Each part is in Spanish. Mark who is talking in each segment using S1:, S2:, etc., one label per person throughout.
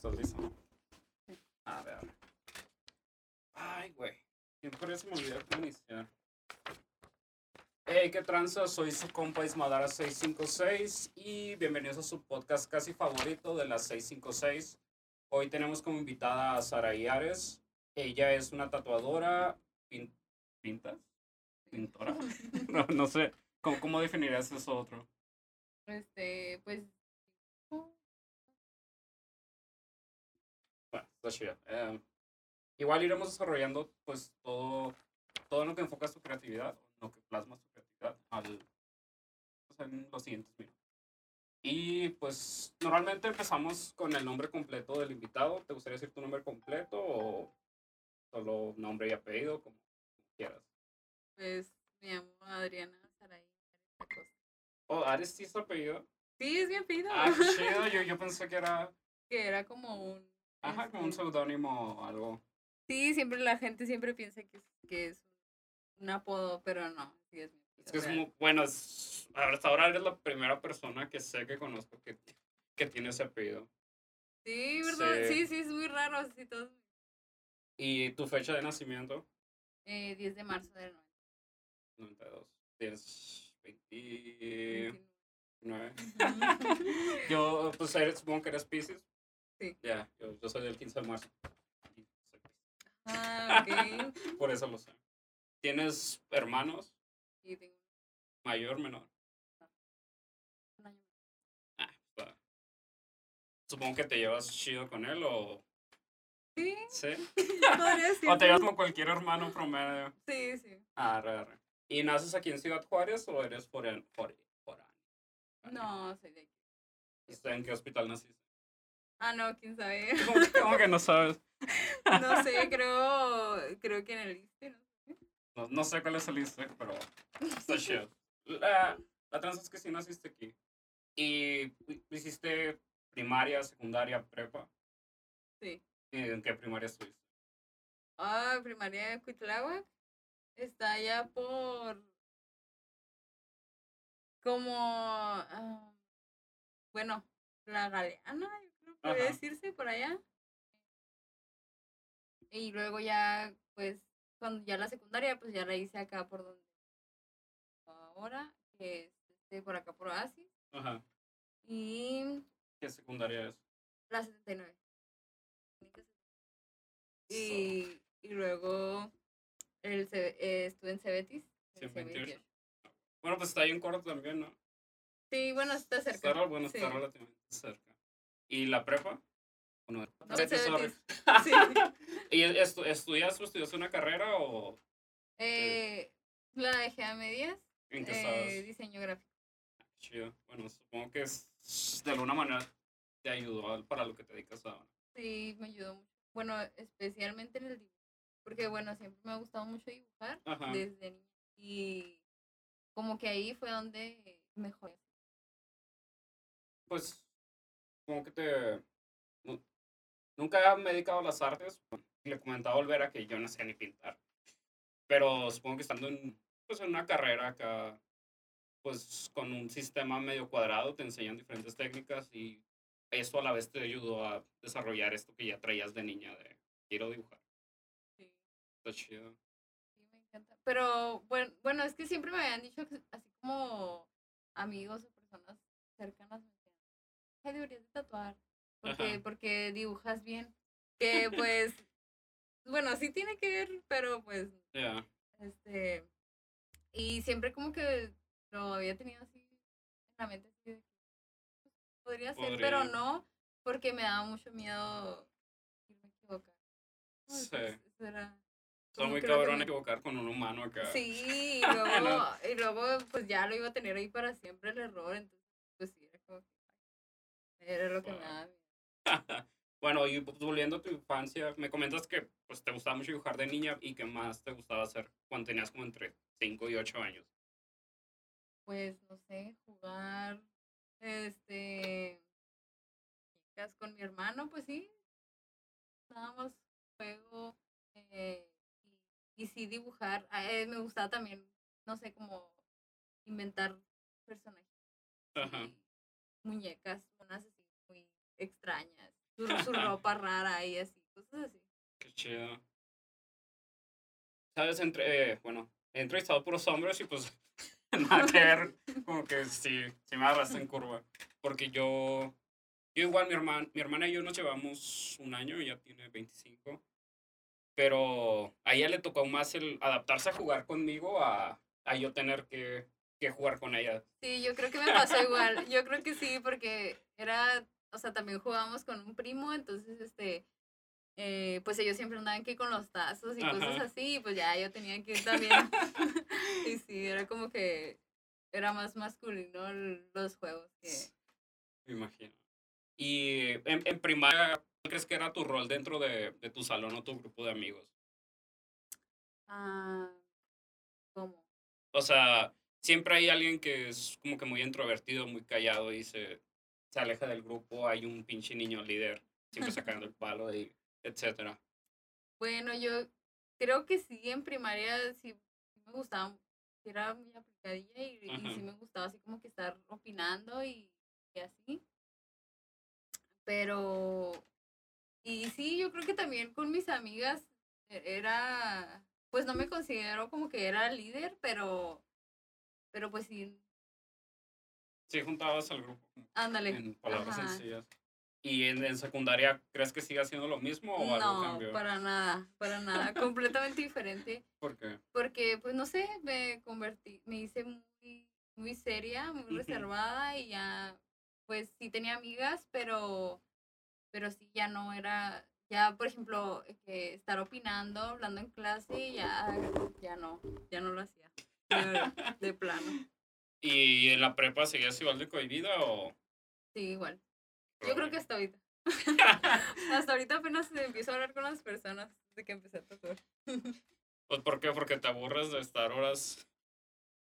S1: ¿Estás listo? A ver. Ay, güey. Siempre se me olvida cómo iniciar. Hey, qué tranza, soy su compa Ismadara 656 y bienvenidos a su podcast casi favorito de las 656. Hoy tenemos como invitada a Sara Iares. Ella es una tatuadora, pin- ¿pintas? ¿Pintora? No, no sé. ¿Cómo, ¿Cómo definirías eso otro?
S2: Este, pues.
S1: Está chido. Eh, igual iremos desarrollando pues todo, todo lo que enfocas tu creatividad, lo que plasmas tu creatividad al, pues, en los siguientes minutos. Y pues normalmente empezamos con el nombre completo del invitado. ¿Te gustaría decir tu nombre completo o solo nombre y apellido, como quieras?
S2: Pues me llamo Adriana Saray.
S1: Oh, ¿Ares sí es tu apellido?
S2: Sí, es mi apellido.
S1: Ah, chido. Yo, yo pensé que era,
S2: que era como un.
S1: Ajá, como un
S2: este,
S1: seudónimo o algo.
S2: Sí, siempre la gente siempre piensa que es, que es un apodo, pero no. Sí, es.
S1: Es que es muy, bueno, hasta ahora eres la primera persona que sé que conozco que, que tiene ese apellido.
S2: Sí, ¿verdad?
S1: Sí.
S2: Sí, sí, es muy raro. Así todo.
S1: ¿Y tu fecha de nacimiento?
S2: Eh, 10 de marzo del
S1: 92. Tienes 29.
S2: 99.
S1: Yo, pues, eres, supongo que eres Pisces.
S2: Sí.
S1: Ya, yo, yo soy del 15 de marzo.
S2: Ah, ok.
S1: Por eso lo sé. ¿Tienes hermanos?
S2: Sí, tengo
S1: ¿Mayor, menor?
S2: un año.
S1: Ah, pues, supongo que te llevas chido con él o...
S2: Sí,
S1: ¿Sí? O te llevas como cualquier hermano promedio.
S2: Sí, sí.
S1: Arre, arre. ¿Y naces aquí en Ciudad Juárez o eres fore- foráneo?
S2: No, soy de aquí.
S1: ¿Está ¿En qué hospital naciste?
S2: Ah, no, quién sabe.
S1: ¿Cómo, cómo que no sabes?
S2: No sé, creo, creo que en el ISSSTE, ¿no?
S1: No, no sé cuál es el ISSSTE, pero está chido. La, la es que sí naciste aquí. ¿Y hiciste primaria, secundaria, prepa?
S2: Sí.
S1: ¿Y ¿En qué primaria estuviste?
S2: Ah, primaria de Cuitláhuac. Está allá por. Como. ah, bueno, la Galeana, puede decirse por allá. Y luego ya, pues, cuando ya la secundaria, pues ya la hice acá por donde. Ahora, que es este, por acá por Oasis.
S1: Ajá.
S2: Y
S1: ¿Qué secundaria es?
S2: la 79. Y, y luego el, eh, estuve en Cebetis. en
S1: 128.
S2: C28.
S1: Bueno, pues está ahí en corto también, ¿no?
S2: Sí, bueno, está cerca.
S1: Está, bueno, está
S2: sí.
S1: relativamente cerca. ¿Y la prepa? ¿O no? Sorry.
S2: Sí.
S1: ¿Y estu- estudias o estudias una carrera o
S2: Eh, la dejé a medias.
S1: en qué
S2: eh, diseño gráfico.
S1: Chido. Bueno, supongo que es, de alguna manera te ayudó para lo que te dedicas ahora.
S2: Sí, me ayudó mucho. Bueno, especialmente en el dibujo. Porque, bueno, siempre me ha gustado mucho dibujar
S1: Ajá.
S2: desde niña. Y como que ahí fue donde mejor.
S1: Pues, como que te... nu- Nunca me he dedicado a las artes. Le comentaba a Olvera que yo no sé ni pintar. Pero supongo que estando en, pues, en una carrera acá, pues con un sistema medio cuadrado, te enseñan diferentes técnicas y eso a la vez te ayudó a desarrollar esto que ya traías de niña de quiero dibujar.
S2: Sí.
S1: Está chido.
S2: Sí, me encanta. Pero bueno, bueno, es que siempre me habían dicho que así como amigos o personas cercanas me decían, "Ay, deberías de tatuar. Porque,
S1: Ajá.
S2: porque dibujas bien. Que pues, bueno, sí tiene que ver, pero pues,
S1: Ya.
S2: este, y siempre como que lo había tenido así en la mente, así de que pues, podría ser, pero
S1: Podría.
S2: no, porque me daba mucho miedo irme a equivocar.
S1: Sí.
S2: eso era-
S1: Está muy
S2: que que
S1: cabrón
S2: me-
S1: equivocar con un humano acá.
S2: Sí, y luego, y luego pues ya lo iba a tener ahí para siempre el error, entonces pues sí, era como que era lo que miedo.
S1: bueno, y pues, volviendo a tu infancia, me comentas que pues, te gustaba mucho dibujar de niña y que más te gustaba hacer cuando tenías como entre 5 y 8 años.
S2: Pues no sé, jugar este chicas con mi hermano, pues sí. Nada más juego eh, y, y sí dibujar. Ah, eh, me gustaba también, no sé, como inventar personajes.
S1: Ajá.
S2: y muñecas, unas así muy extrañas. su, su ropa rara y así, cosas así.
S1: Qué chido. ¿Sabes? Entre, eh, bueno, he entrevistado puros hombres y pues nada que ver, como que sí, sí me agarraste en curva. Porque yo, yo igual, mi, hermana mi hermana y yo nos llevamos un año, ella tiene 25. Pero a ella le tocó más el adaptarse a jugar conmigo a, a yo tener que, que jugar con ella.
S2: Sí, yo creo que me pasó igual. Yo creo que sí, porque era, o sea, también jugábamos con un primo, entonces, este, eh, pues ellos siempre andaban aquí con los tazos y cosas así, y pues ya yo tenía que ir también. y sí, era como que era más masculino los juegos que...
S1: Me imagino. Y en, en primaria, ¿cuál crees que era tu rol dentro de, de tu salón o tu grupo de amigos?
S2: Ah, ¿cómo?
S1: O sea, siempre hay alguien que es como que muy introvertido, muy callado y se, se aleja del grupo. Hay un pinche niño líder, siempre sacando el palo y etcétera.
S2: Bueno, yo creo que sí, en primaria sí, me gustaba, era muy aplicadilla y, y sí me gustaba así como que estar opinando y, y así. Pero, y sí, yo creo que también con mis amigas e- era, pues no me considero como que era líder, pero, pero pues sí,
S1: Sí, juntabas al grupo
S2: ándale.
S1: en palabras
S2: ajá.
S1: sencillas. ¿Y en, en secundaria crees que sigue haciendo lo mismo o algo
S2: No,
S1: cambió?
S2: para nada, para nada, completamente diferente.
S1: ¿Por qué?
S2: porque pues no sé, me convertí, me hice muy, muy seria, muy reservada y ya, pues sí tenía amigas, pero, pero sí ya no era, ya por ejemplo, eh, que estar opinando, hablando en clase, ya, ya no, ya no lo hacía, de, de plano,
S1: ¿Y en la prepa seguías igual de cohibida o...?
S2: sí, igual. Yo creo que hasta ahorita. hasta ahorita apenas empiezo a hablar con las personas desde que empecé a tocar.
S1: Pues, ¿Por qué? Porque te aburres de estar horas,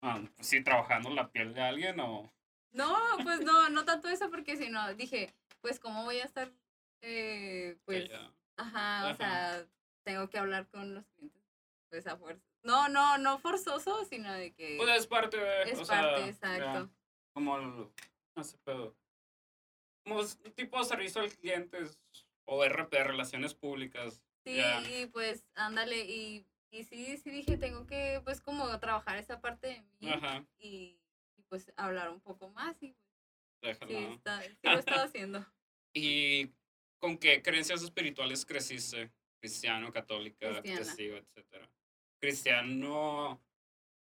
S1: ah, pues sí, trabajando la piel de alguien o...
S2: No, pues no, no tanto eso porque si no, dije, pues cómo voy a estar, eh, pues,
S1: ya.
S2: ajá, o
S1: Ajá.
S2: sea, tengo que hablar con los clientes, pues a fuerza. No, no, no forzoso, sino de que
S1: Pues es parte de...
S2: es
S1: o sea,
S2: parte,
S1: ya,
S2: exacto.
S1: como el... No sé, pedo. Como es un tipo de servicio al cliente es- o RP, relaciones públicas.
S2: Sí,
S1: ya.
S2: y pues, ándale, y, y sí, sí dije, tengo que, pues, como trabajar esa parte de mí
S1: Ajá,
S2: y, y, pues hablar un poco más y pues,
S1: déjalo.
S2: sí, está, sí lo he estado haciendo.
S1: ¿Y con qué creencias espirituales creciste? Cristiano, católica,
S2: Cristiana.
S1: testigo, etcétera. Cristiano,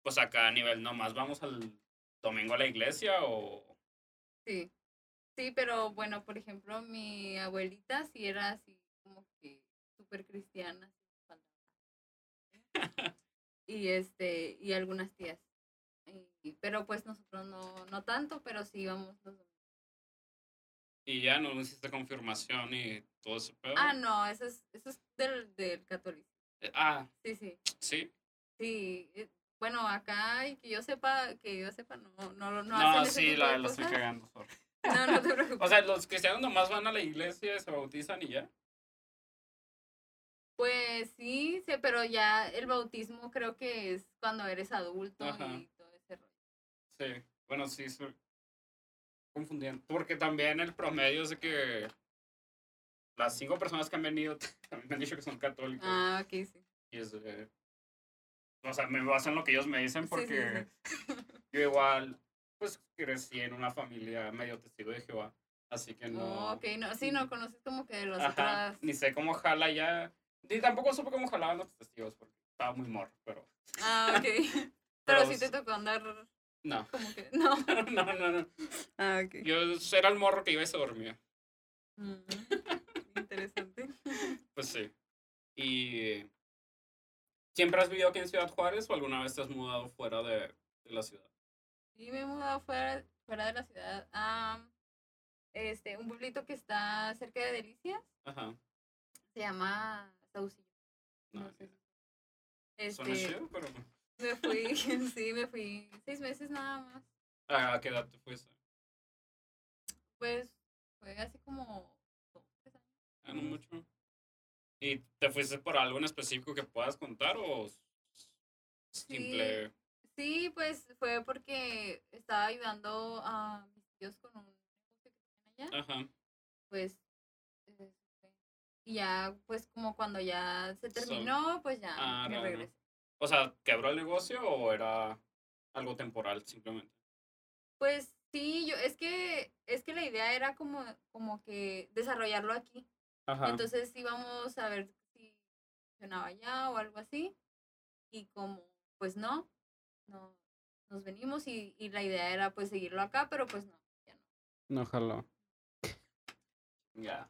S1: pues acá a nivel nomás, ¿vamos al domingo a la iglesia o...?
S2: Sí, sí, pero bueno, por ejemplo, mi abuelita sí era así como que súper cristiana. cuando- Y este, y algunas tías. Y- pero pues nosotros no, no tanto, pero sí íbamos los domingos.
S1: Y ya no hiciste confirmación y todo ese pedo.
S2: Ah, no, eso es, eso es del, del católico.
S1: Eh, Ah,
S2: Sí, sí,
S1: sí.
S2: sí. eh, Bueno, acá y que yo sepa, que yo sepa, no, no, no,
S1: No,
S2: hacen ese
S1: sí,
S2: tipo
S1: la,
S2: de
S1: la estoy cagando. sorry.
S2: No, no te preocupes.
S1: O sea, los cristianos nomás van a la iglesia, se bautizan y ya.
S2: Pues sí, sí, pero ya el bautismo creo que es cuando eres adulto
S1: Ajá.
S2: y todo ese rollo.
S1: Sí, bueno, sí, soy confundiendo. Porque también el promedio es que las cinco personas que han venido también me han dicho que son católicos.
S2: Ah, ok, sí.
S1: Y es de- O sea, me baso en lo que ellos me dicen
S2: Sí, sí,
S1: porque yo igual, pues crecí en una familia medio testigo de Jehová. Así que no.
S2: Oh, ok, no, sí, no conoces como que las
S1: Ajá,
S2: otras.
S1: ni sé cómo jala ya. Ni tampoco supe cómo jalaban los testigos porque estaba muy morro, pero.
S2: Ah, ok. Pero,
S1: Pero
S2: sí te tocó andar
S1: No.
S2: como que. No.
S1: no, no, no.
S2: Ah, ok.
S1: Yo era el morro que iba y se dormía.
S2: Mm.
S1: Pues sí. ¿Y siempre has vivido aquí en Ciudad Juárez o alguna vez te has mudado fuera de, de la ciudad?
S2: Sí, me he mudado fuera, fuera de la ciudad a este, un pueblito que está cerca de Delicias.
S1: Ajá.
S2: Se llama Saucillo.
S1: No,
S2: No sé. Este,
S1: chido, pero.
S2: me fui, sí, me fui seis meses nada más.
S1: ¿A qué edad te fuiste?
S2: Pues fue así como años.
S1: Ah, no mucho. ¿Y te fuiste por algo en específico que puedas contar o simple?
S2: Sí, pues fue porque estaba ayudando a mis tíos con un negocio que tenían allá.
S1: Ajá.
S2: Pues eh, Y ya, pues como cuando ya se
S1: So-
S2: terminó, pues ya
S1: Ah,
S2: me
S1: no, no.
S2: regresé.
S1: O sea, ¿quebró el negocio o era algo temporal simplemente?
S2: Pues sí, yo, es que, es que la idea era como, como que desarrollarlo aquí.
S1: Ajá.
S2: Entonces íbamos a ver si funcionaba allá o algo así. Y como, pues no, no, nos venimos y, y la idea era pues seguirlo acá, pero pues no, ya no.
S1: No jaló. Ya.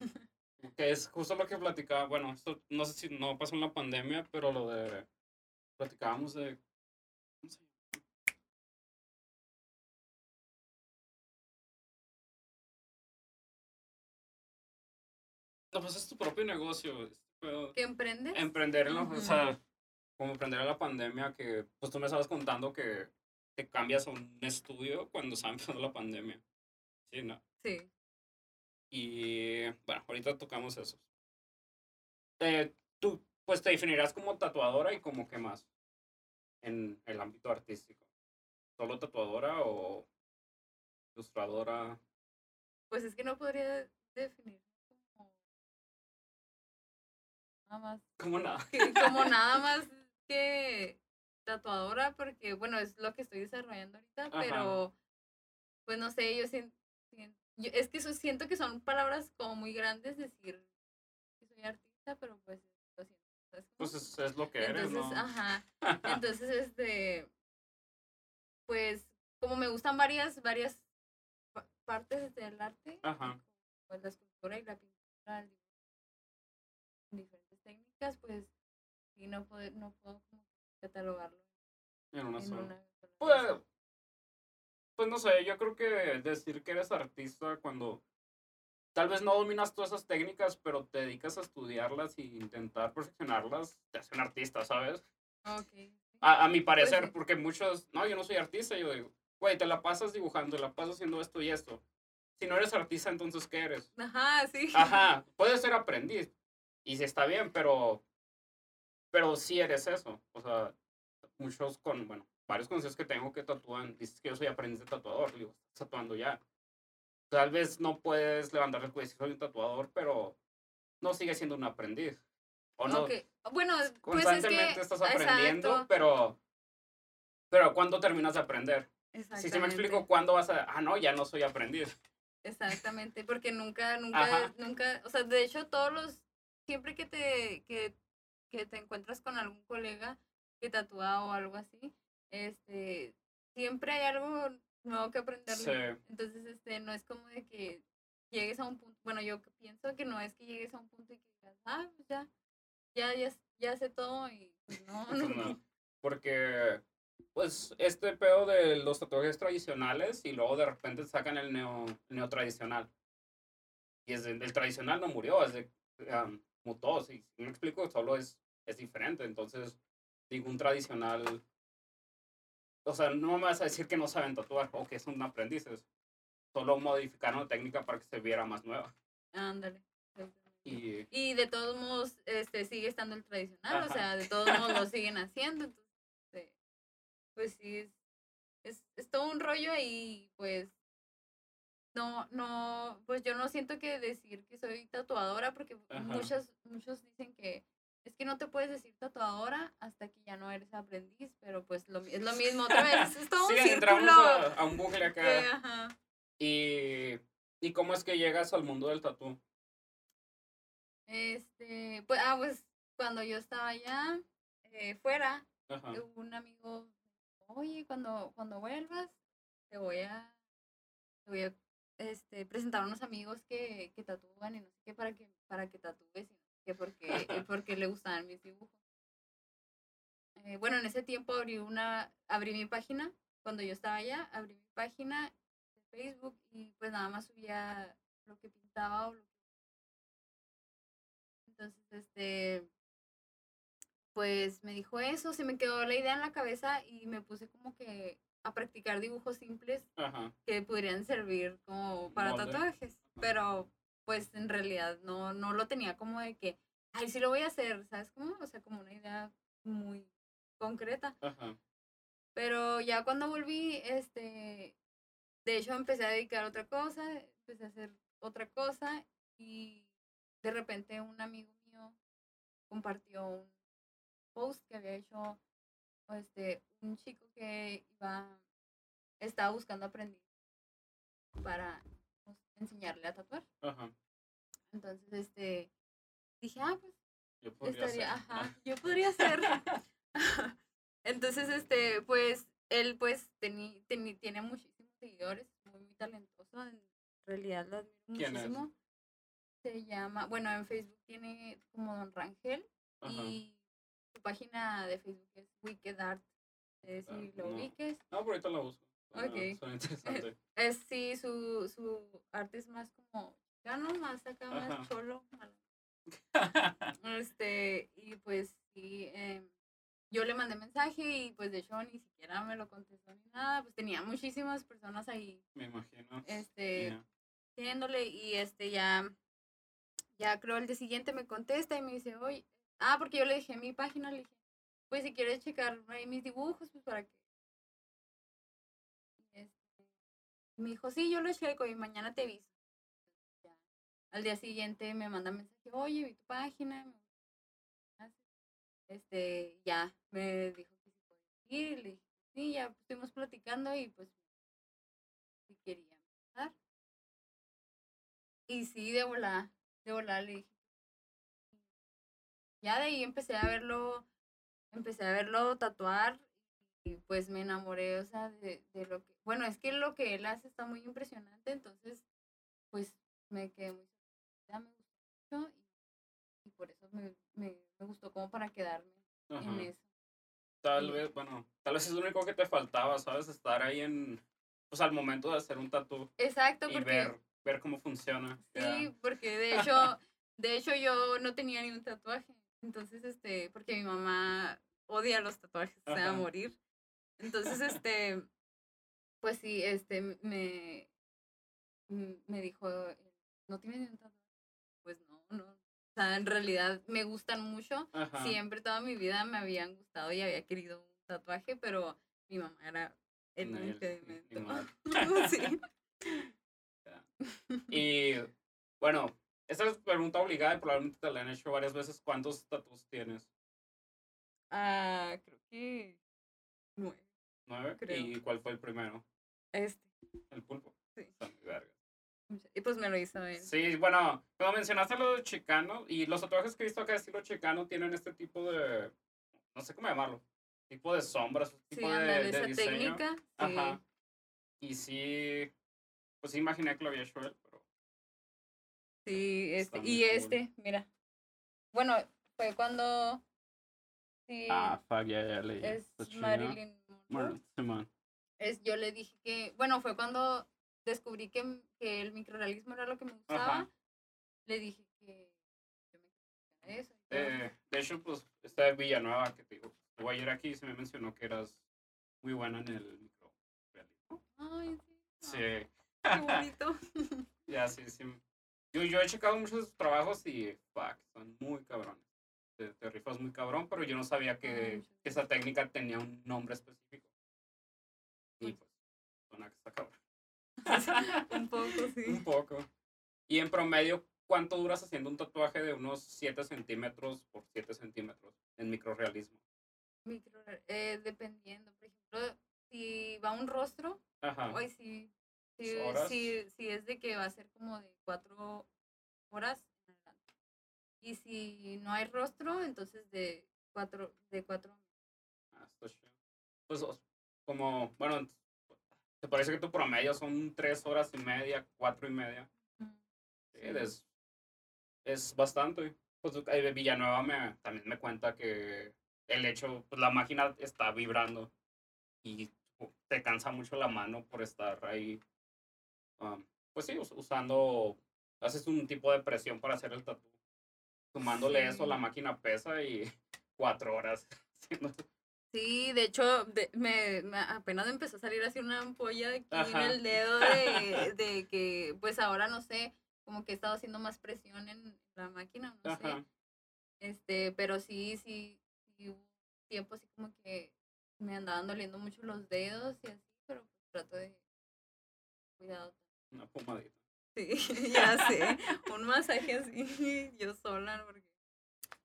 S1: Que es justo lo que platicaba. Bueno, esto no sé si no pasó en la pandemia, pero lo de. Platicábamos de. Pues es tu propio negocio.
S2: ¿Qué emprendes?
S1: Emprender en la,
S2: Ujú.
S1: o sea, como emprender en la pandemia, que pues tú me estabas contando que te cambias a un estudio cuando estaba empezando la pandemia. Sí, ¿no?
S2: Sí.
S1: Y bueno, ahorita tocamos eso. Eh, tú, pues te definirás como tatuadora y como qué más en el ámbito artístico. ¿Solo tatuadora o ilustradora?
S2: Pues es que no podría definir nada más
S1: Como nada.
S2: que- como nada más que tatuadora, porque bueno, es lo que estoy desarrollando ahorita,
S1: Ajá.
S2: pero pues no sé, yo siento, es que eso siento que son palabras como muy grandes decir que soy artista, pero pues lo siento. ¿sabes cómo?
S1: Pues es, es lo que eres,
S2: Entonces,
S1: ¿no?
S2: ajá. Entonces, este, pues, como me gustan varias, varias pa- partes del arte,
S1: Ajá.
S2: pues la escultura y la pintura, el pues, sí, no puedo, no puedo catalogarlo
S1: en una
S2: en
S1: sola.
S2: una
S1: Pues, pues no sé, yo creo que decir que eres artista cuando tal vez no dominas todas esas técnicas, pero te dedicas a estudiarlas e intentar perfeccionarlas, te hace un artista, ¿sabes? A, a mi parecer,
S2: sí.
S1: porque muchos, no, yo no soy artista, yo digo, güey, te la pasas dibujando, te la pasas haciendo esto y esto. Si no eres artista, entonces, ¿qué eres?
S2: Ajá, sí.
S1: Ajá, puedes ser aprendiz, y si está bien, pero, pero sí eres eso. O sea, muchos con, bueno, varios conocidos que tengo que tatúan, dices que yo soy aprendiz de tatuador, digo, tatuando ya. Tal vez no puedes levantar el decir soy un tatuador, pero no sigues siendo un aprendiz. O no,
S2: Ok, Bueno, pues es
S1: constantemente
S2: que,
S1: estás aprendiendo,
S2: exacto,
S1: pero, pero ¿cuándo terminas de aprender? Si se me explico, ¿cuándo vas a, ah, no, ya no soy aprendiz?
S2: Exactamente, porque nunca, nunca,
S1: Ajá.
S2: nunca, o sea, de hecho todos los, siempre que te, que, que te encuentras con algún colega que tatúa o algo así, este, siempre hay algo nuevo que aprenderle.
S1: Sí.
S2: Entonces, este, no es como de que llegues a un punto, bueno, yo pienso que no es que llegues a un punto y que digas, ah, pues ya, ya, ya, ya sé todo y pues no,
S1: Pues
S2: no.
S1: no, Porque, pues, este pedo de los tatuajes tradicionales y luego de repente sacan el neo, neo tradicional. Y es de- el tradicional no murió, es de, um, mutó, si si me explico, solo es, es diferente. Entonces, digo, un tradicional, o sea, no me vas a decir que no saben tatuar o que son aprendices. Solo modificaron la técnica para que se viera más nueva.
S2: Ándale.
S1: Y,
S2: Y de todos modos, este, sigue estando el tradicional,
S1: Ajá.
S2: o sea, de todos modos lo siguen haciendo, entonces, este, pues sí, es, es, es todo un rollo y pues, no, no, pues yo no siento que decir que soy tatuadora, porque
S1: Ajá.
S2: muchos, muchos dicen que es que no te puedes decir tatuadora hasta que ya no eres aprendiz, pero pues lo, es lo mismo otra vez, es todo un
S1: sí, entramos
S2: círculo.
S1: a, a un bucle acá.
S2: que, ajá.
S1: Y, ¿Y cómo es que llegas al mundo del tatú?
S2: Este, pues, ah, pues cuando yo estaba allá eh, fuera,
S1: Ajá.
S2: eh, un amigo oye, cuando, cuando vuelvas, te voy a, te voy a este, presentar a unos amigos que, que tatúan y no sé qué para que, para que tatúes y no sé qué porque, eh, porque le gustaban mis dibujos. Eh, bueno, en ese tiempo abrí una, abrí mi página, cuando yo estaba allá, abrí mi página de Facebook y pues nada más subía lo que pintaba o lo que entonces, este, pues me dijo eso, se me quedó la idea en la cabeza y me puse como que a practicar dibujos simples
S1: Ajá.
S2: que podrían servir como para
S1: Molde.
S2: tatuajes, pero pues en realidad no, no lo tenía como de que, ay, sí lo voy a hacer, ¿sabes cómo? O sea, como una idea muy concreta.
S1: Ajá.
S2: Pero ya cuando volví, este, de hecho empecé a dedicar a otra cosa, empecé a hacer otra cosa y de repente un amigo mío compartió un post que había hecho este, un chico que iba, estaba buscando aprender para pues, enseñarle a tatuar.
S1: Ajá.
S2: Entonces, este, dije, ah, pues
S1: Yo podría
S2: estaría,
S1: ser.
S2: ajá, yo podría ser. Entonces, este, pues, él, pues, teni, teni- tiene muchísimos seguidores, muy, muy talentoso, en realidad lo admiro muchísimo. Se llama, bueno, en Facebook tiene como Don Rangel
S1: Ajá.
S2: y su página de Facebook es Wicked Art, eh, si
S1: Ah,
S2: lo
S1: no.
S2: ubiques.
S1: No, pero ahorita la busco. Suena-
S2: Ok.
S1: Suena interesante.
S2: Es, sí, su, su arte es más como chicano, más acá, más
S1: Ajá.
S2: cholo, Este, y pues sí, em, yo le mandé mensaje y pues de hecho ni siquiera me lo contestó ni nada, pues tenía muchísimas personas ahí,
S1: Me imagino.
S2: este, siguiéndole y este ya, ya creo el día siguiente me contesta y me dice, oye, ah, porque yo le dije mi página, le dije, pues si quieres checar ahí mis dibujos, pues para que... Este, me dijo, sí, yo lo checo y mañana te aviso. Ya. Al día siguiente me manda mensaje, oye, vi tu página, me gustó lo que haces". este, ya, me dijo que si podía ir, le dije, sí, ya estuvimos platicando y pues si quería empezar. Y sí, de volar, de volar le dije. Ya de ahí empecé a verlo, empecé a verlo tatuar y pues me enamoré, o sea, de, de lo que, bueno, es que lo que él hace está muy impresionante, entonces pues me quedé muy me gustó mucho y, y por eso me, me, me gustó como para quedarme en eso.
S1: Tal vez, bueno, tal vez es lo único que te faltaba, ¿sabes? Estar ahí en, pues al momento de hacer un tatu
S2: Exacto,
S1: y
S2: porque
S1: ver, ver cómo funciona.
S2: Sí, porque de hecho, de hecho yo no tenía ni un tatuaje. Entonces, este, porque mi mamá odia los tatuajes, o sea, a
S1: Ajá.
S2: morir. Entonces, este, pues sí, este, me, m- me dijo, ¿no tienes un tatuaje? Pues no, no. O sea, en realidad me gustan mucho.
S1: Ajá.
S2: Siempre, toda mi vida me habían gustado y había querido un tatuaje, pero mi mamá era el
S1: No, el-
S2: impedimento. sí.
S1: Y bueno, esta es pregunta obligada y probablemente te la han hecho varias veces. ¿Cuántos tatus tienes?
S2: Ah, creo que nueve.
S1: ¿Nueve?
S2: Creo.
S1: ¿Y cuál fue el primero?
S2: Este.
S1: El pulpo.
S2: Sí.
S1: Verga.
S2: Y pues me lo hizo él.
S1: Sí, bueno, como mencionaste lo de chicano, y los tatuajes que he visto acá de estilo chicano tienen este tipo de, no sé cómo llamarlo, tipo de sombras,
S2: Sí,
S1: tipo de,
S2: ándale,
S1: de
S2: esa
S1: diseño.
S2: técnica. Sí.
S1: Ajá. Y sí, pues sí imaginé que lo había hecho él,
S2: Sí, este. Y
S1: cool.
S2: este, mira. Bueno, fue cuando. Sí,
S1: Ah, fuck, ya, ya leí.
S2: es
S1: chido.
S2: Marilyn Monroe.
S1: Simón.
S2: Es, yo le dije que. Bueno, fue cuando descubrí que, que el microrealismo era lo que me gustaba.
S1: Ajá.
S2: Le dije que yo me eso.
S1: Eh, de hecho, pues, esta de Villanueva que te digo, te voy a ir aquí y se me mencionó que eras muy buena en el micro.
S2: Ay, sí.
S1: Sí,
S2: Qué bonito.
S1: ya, sí, sí. Yo, yo he checado muchos de sus trabajos y, fuck, son muy cabrones. Te, te rifas muy cabrón, pero yo no sabía que, esa técnica tenía un nombre específico. Y pues, suena que está cabrón.
S2: Un poco, sí.
S1: Un poco. Y en promedio, ¿cuánto duras haciendo un tatuaje de unos 7 centímetros por 7 centímetros en microrealismo?
S2: Micro, eh, dependiendo. Por ejemplo, si va un rostro,
S1: Ajá.
S2: Hoy sí. Sí,
S1: horas.
S2: sí, sí es de que va a ser como de cuatro horas. Y si no hay rostro, entonces de cuatro, de cuatro.
S1: Ah, está chido. Pues, como, bueno, ¿te parece que tu promedio son 3 horas y media, 4 y media? Sí, es, es bastante. Pues Villanueva me, también me cuenta que el hecho, pues la máquina está vibrando y uh, te cansa mucho la mano por estar ahí, um, pues sí, us- usando, haces un tipo de presión para hacer el tatu. Sumándole eso, la máquina pesa y cuatro horas.
S2: Sí, de hecho, de- me, me- apenas empezó a salir así una ampolla aquí en
S1: Ajá.
S2: el dedo de, de que, pues ahora no sé, como que he estado haciendo más presión en la máquina, no sé. Este, pero sí, sí, sí hubo tiempo así como que me andaban doliendo mucho los dedos y así, pero pues trato de cuidado.
S1: Una pomadita.
S2: Sí, ya sé. Un masaje así, yo sola, porque...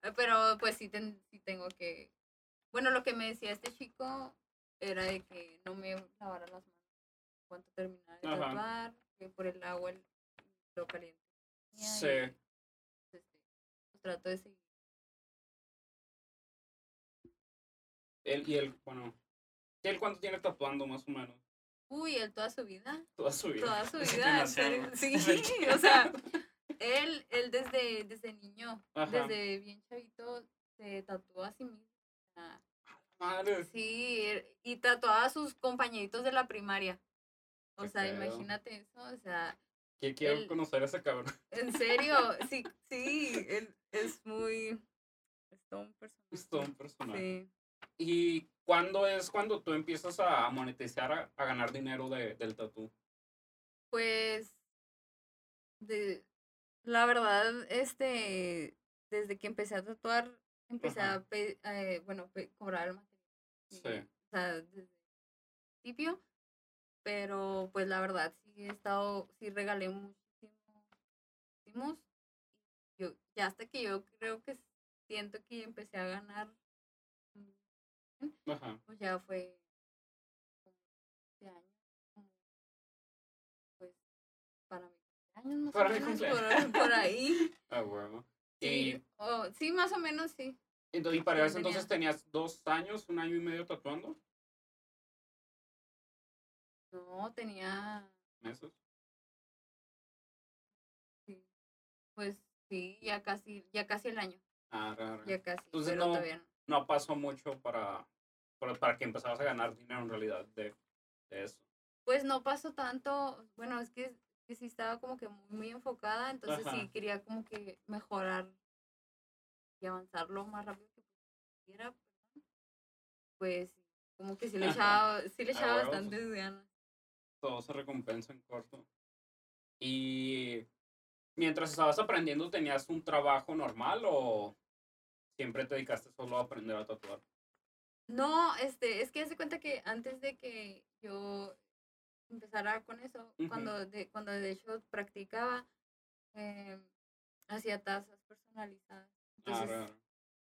S2: eh, Pero pues sí, ten- sí tengo que... Bueno, lo que me decía este chico era de que no me lavara las manos cuando terminara de tatuar, que por el agua el- lo caliente.
S1: Sí.
S2: y, pues, este, pues, trato de seguir.
S1: Él y él, bueno. ¿Él cuánto tiene tatuando más o menos?
S2: Uy, él toda su vida.
S1: Toda su vida.
S2: Toda su vida, sí, o sea, Él, él desde, desde niño,
S1: Ajá.
S2: desde bien chavito, se tatuó a sí mismo.
S1: Madre.
S2: Sí, y tatuaba a sus compañeritos de la primaria. O
S1: Qué
S2: sea, imagínate eso, o sea,
S1: Que quiero
S2: él-
S1: conocer a ese cabrón.
S2: en serio, sí, sí, él es muy, es todo un personaje.
S1: Es todo un personaje.
S2: Sí.
S1: ¿Y cuándo es cuando tú empiezas a monetizar, a, a ganar dinero de, del tatú?
S2: Pues, de, la verdad, este, desde que empecé a tatuar, empecé
S1: Ajá.
S2: a, pe- eh, bueno, pe- cobrar el material.
S1: Sí.
S2: O sea, desde el principio, pero pues la verdad sí he estado, sí regalé muchísimo, muchísimos. Yo, ya hasta que yo creo que siento que empecé a ganar,
S1: Ajá.
S2: pues ya fue como este año, pues para mi cumpleaños más
S1: Para
S2: o
S1: mi
S2: menos,
S1: cumpleaños.
S2: por, por ahí.
S1: Ah.
S2: Sí,
S1: Y,
S2: sí, más o menos sí.
S1: entonces, y para eso entonces tenías dos años, un año y medio tatuando.
S2: No, tenía,
S1: Meses.
S2: sí, pues sí, ya casi, ya casi el año,
S1: Ah, raro.
S2: ya casi,
S1: Entonces,
S2: pero
S1: no-
S2: todavía no.
S1: No pasó mucho para, para, para que empezaras a ganar dinero en realidad de, de eso.
S2: Pues no pasó tanto, bueno, es que, que sí estaba como que muy, muy enfocada, entonces
S1: Ajá.
S2: sí quería como que mejorar y avanzar lo más rápido que pudiera. Pues como que sí le echaba, sí le
S1: Ah,
S2: echaba
S1: huevos.
S2: bastantes ganas.
S1: Todo se recompensa en corto. Y mientras estabas aprendiendo, ¿tenías un trabajo normal o siempre te dedicaste solo a aprender a tatuar?
S2: No, este, es que hace cuenta que antes de que yo empezara con eso, cuando, de, cuando de hecho practicaba, eh, hacía tazas personalizadas. Entonces,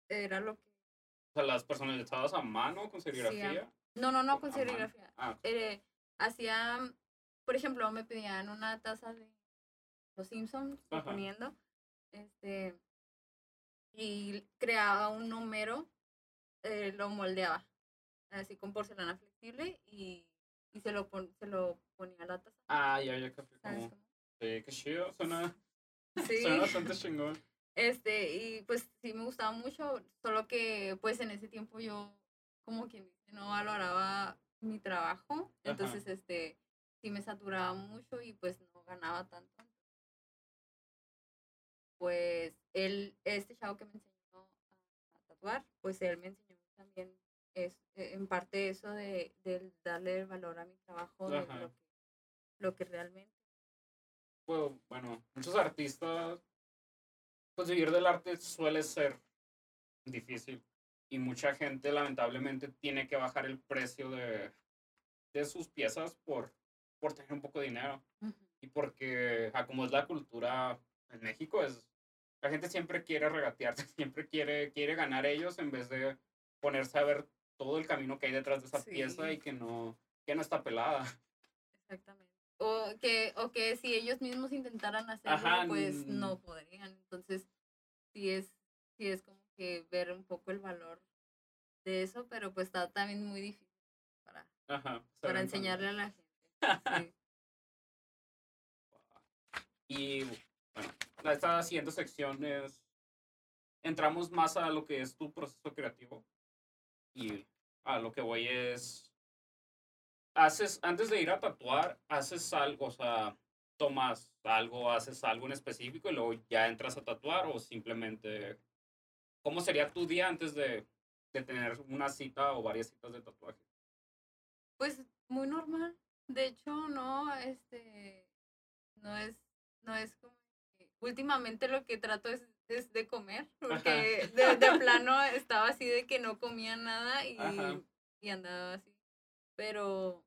S2: era lo que...
S1: O sea, las personalizadas a mano con serigrafía.
S2: No, no, no con serigrafía.
S1: Ah,
S2: Eh, hacía, por ejemplo, me pedían una taza de Los Simpsons,
S1: Ajá.
S2: suponiendo, este, y creaba un número, eh, lo moldeaba, así con porcelana flexible y, y se, lo pon- se lo ponía a la taza.
S1: ah, ya, ya capté
S2: ¿sabes
S1: cómo.
S2: cómo?
S1: Sí, qué chido. Suena,
S2: Sí.
S1: suena bastante chingón.
S2: Este, y pues sí me gustaba mucho, solo que pues en ese tiempo yo, como quien dice, no valoraba mi trabajo, entonces este, sí me saturaba mucho y pues no ganaba tanto. Pues él, este chavo que me enseñó a, a tatuar, pues él me enseñó también es, eh, en parte eso de, del darle el valor a mi trabajo, de lo que, lo que realmente.
S1: Pues, bueno, muchos artistas, pues vivir del arte suele ser difícil. Y mucha gente lamentablemente tiene que bajar el precio de, de sus piezas por, por tener un poco de dinero. Y porque, a como es la cultura en México, es la gente siempre quiere regatearse, siempre quiere, quiere ganar ellos en vez de ponerse a ver todo el camino que hay detrás de esa pieza y que no, que no está pelada.
S2: Exactamente. O que, o que si ellos mismos intentaran hacerlo,
S1: Ajá,
S2: pues no podrían. Entonces, sí es, sí es como que ver un poco el valor de eso, pero pues está también muy difícil para,
S1: Ajá.
S2: para enseñarle a la gente. Sí.
S1: Y bueno, la- esta siguiente sección es, entramos más a lo que es tu proceso creativo. Y a lo que voy es, haces, antes de ir a tatuar, haces algo, o sea, tomas algo, haces algo en específico y luego ya entras a tatuar o simplemente, ¿cómo sería tu día antes de, de tener una cita o varias citas de tatuaje?
S2: Pues muy normal. De hecho, no, este, no es, no es como que- últimamente lo que trato es, de comer, porque de, de plano estaba así de que no comía nada y, y andaba así. Pero,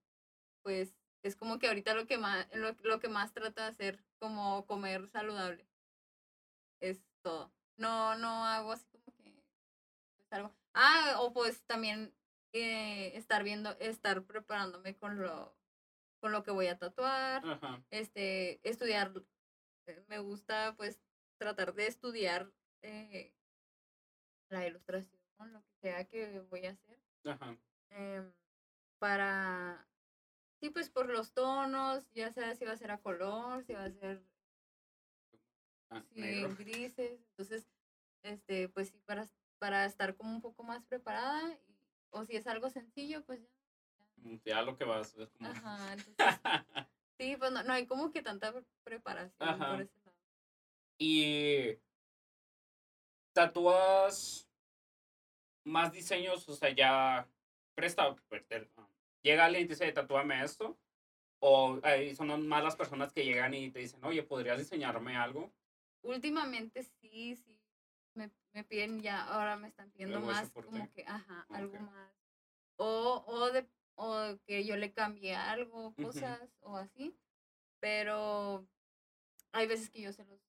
S2: pues, es como que ahorita lo que más, lo, lo que más trato de hacer como comer saludable. Es todo. No, no hago así como que pues, algo. Ah, o pues también eh, estar viendo, estar preparándome con lo, con lo que voy a tatuar,
S1: Ajá.
S2: este, estudiar. eh, Me gusta pues tratar de estudiar eh, la ilustración, lo que sea que voy a hacer
S1: Ajá.
S2: em, para, sí, pues por los tonos, ya sea si va a ser a color, si va a ser
S1: Ah,
S2: sí, en grises, entonces, este, pues sí, para, para estar como un poco más preparada, y- o si es algo sencillo, pues ya.
S1: Mm, Ya lo que vas. Es como...
S2: Ajá, entonces, sí, pues no, no hay como que tanta pre- preparación por lado.
S1: Y tatúas más diseños, o sea, ya presta, pues, ah, llega alguien y te dice, tatúame esto, o ahí son más las personas que llegan y te dicen, oye, ¿podrías diseñarme algo?
S2: Últimamente sí, sí, me, me piden ya, ahora me están pidiendo más como que, ajá,
S1: Ah,
S2: algo más. O, o, de, o que yo le cambie algo, cosas, o así. Pero hay veces que yo se los,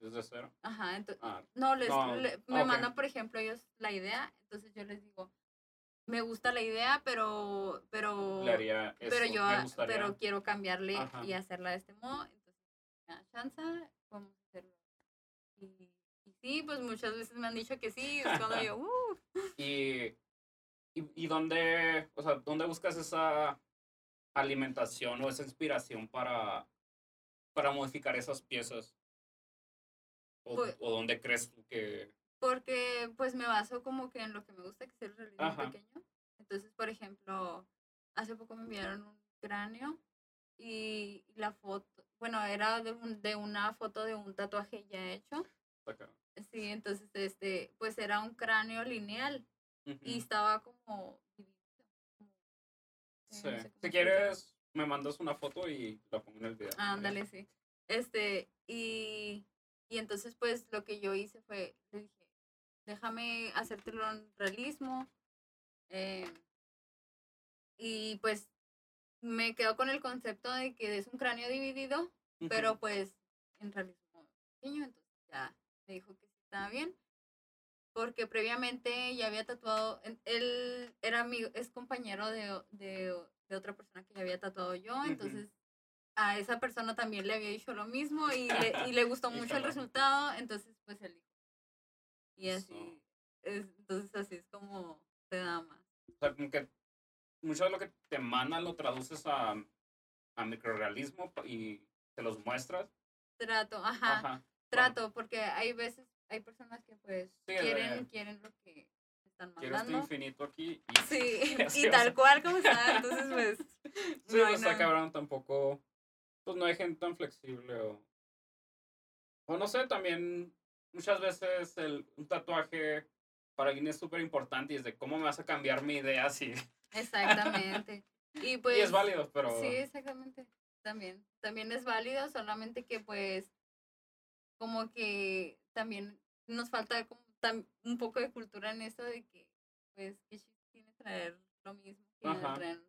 S1: Desde cero.
S2: ajá, entonces,
S1: Ah,
S2: no, les,
S1: No,
S2: le- me mandan, por ejemplo, ellos la idea, entonces yo les digo, me gusta la idea, pero, pero,
S1: le haría eso,
S2: pero yo, ah, pero quiero cambiarle
S1: Ajá.
S2: y hacerla de este modo, entonces, me da chance, vamos a hacerlo. Y, y sí, pues muchas veces me han dicho que sí, es cuando yo, uh,
S1: Y, y, y dónde, o sea, ¿dónde buscas esa alimentación o esa inspiración para, para modificar esas piezas? ¿O,
S2: Pues-
S1: o dónde crees tú que...?
S2: porque pues me baso como que en lo que me gusta, que es el realismo pequeño. Entonces, por ejemplo, hace poco me enviaron un cráneo y la foto, bueno, era de, un, de una foto de un tatuaje ya hecho. Sí, entonces, este, pues era un cráneo lineal y estaba como dividido. como- eh,
S1: Sí.
S2: no sé cómo
S1: Si quieres, me mandas una foto y la pongo en el video.
S2: Ándale, sí. Este, y, y entonces pues lo que yo hice fue, le dije, déjame hacértelo en realismo. eh, y pues me quedo con el concepto de que es un cráneo dividido, pero pues en realismo pequeño, entonces ya me dijo que estaba bien. Porque previamente ya había tatuado, él era amigo, es compañero de, de, otra persona que ya había tatuado yo, entonces a esa persona también le había dicho lo mismo y le, y le gustó mucho el resultado, entonces pues él dijo. Y así, es, entonces así es como se da más.
S1: O sea, como que mucho de lo que te manda lo traduces a, a microrealismo y te los muestras.
S2: Trato, ajá,
S1: Ajá.
S2: trato, porque hay veces, hay personas que pues
S1: Sí, de-
S2: quieren, quieren lo que están
S1: Quiero este
S2: mandando.
S1: infinito aquí. Y,
S2: Sí, y
S1: o
S2: tal
S1: sea,
S2: cual como está, entonces pues...
S1: Sí,
S2: no
S1: no
S2: hay
S1: está
S2: nada.
S1: cabrón tampoco. Pues no hay gente tan flexible o. O no sé, también muchas veces el, un tatuaje para alguien es súper importante y es de cómo me vas a cambiar mi idea si.
S2: Exactamente. Y pues...
S1: y es válido, pero.
S2: Sí, exactamente. También. También es válido, solamente que pues como que también nos falta como tam- un poco de cultura en eso de que pues que tiene traer lo mismo que traer,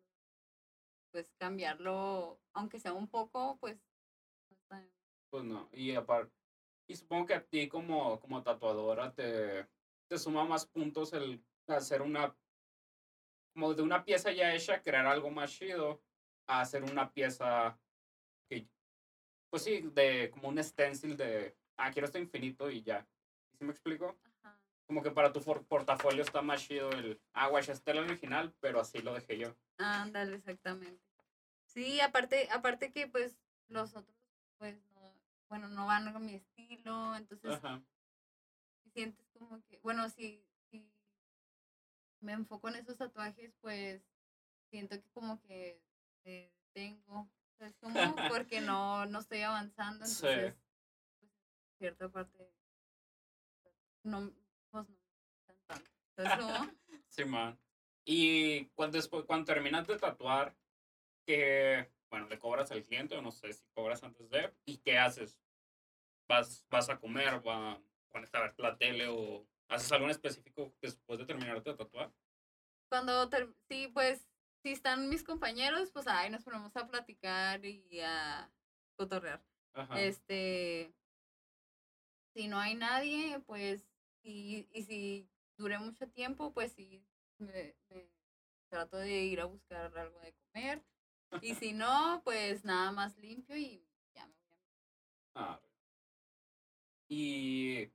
S2: pues cambiarlo, aunque sea un poco, pues
S1: Pues no. Y aparte. Y supongo que a ti como, como tatuadora te, te suma más puntos el hacer una. Como de una pieza ya hecha, crear algo más chido, a hacer una pieza que. Pues sí, de como un stencil de. Ah, quiero esto infinito y ya. ¿Sí me explico? Como que para tu portafolio está más chido el. Ah, guay, este es el original, pero así lo dejé yo.
S2: Ándale, exactamente. Sí, aparte, aparte que pues los otros pues no, bueno, no van con mi estilo, entonces
S1: Ajá.
S2: si sientes como que, bueno, si, si me enfoco en esos tatuajes, pues siento que como que eh, tengo, ¿sabes cómo? Porque no, no estoy avanzando,
S1: Sí.
S2: entonces, pues, cierta parte, no, gustan tanto. ¿Sabes cómo?
S1: Sí, man. Y cuando, después, cuando terminas de tatuar, que, bueno, le cobras al cliente o no sé si cobras antes de, ¿y qué haces? ¿Vas, vas a comer, va, pones a ver la tele o haces algo en específico después de terminarte de tatuar?
S2: Cuando, ter- sí, pues, si están mis compañeros, pues, ahí nos ponemos a platicar y a cotorrear.
S1: Ajá.
S2: Este, si no hay nadie, pues, y, y si duré mucho tiempo, pues sí, me, trato de ir a buscar algo de comer. Y si no, pues nada más limpio y ya me voy a
S1: Ah, y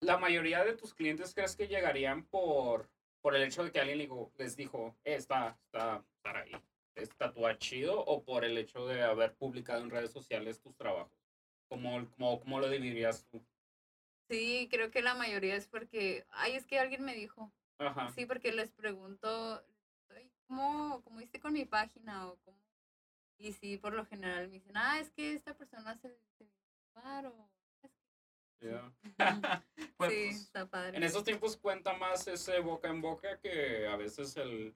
S1: la mayoría de tus clientes crees que llegarían por, por el hecho de que alguien les dijo, eh, está, está, estar ahí, es chido, o por el hecho de haber publicado en redes sociales tus trabajos. ¿Cómo, cómo, cómo lo dividirías tú?
S2: Sí, creo que la mayoría es porque, ay, es que alguien me dijo.
S1: Ajá.
S2: Sí, porque les pregunto, "Ay, ¿cómo, cómo hice con mi página? o cómo? Y sí, por lo general me dicen, ah, es que esta persona se, se vino a tatuar", o
S1: ya.
S2: Ujú.
S1: Pues,
S2: sí,
S1: pues,
S2: está padre.
S1: en esos tiempos cuenta más ese boca en boca que a veces el,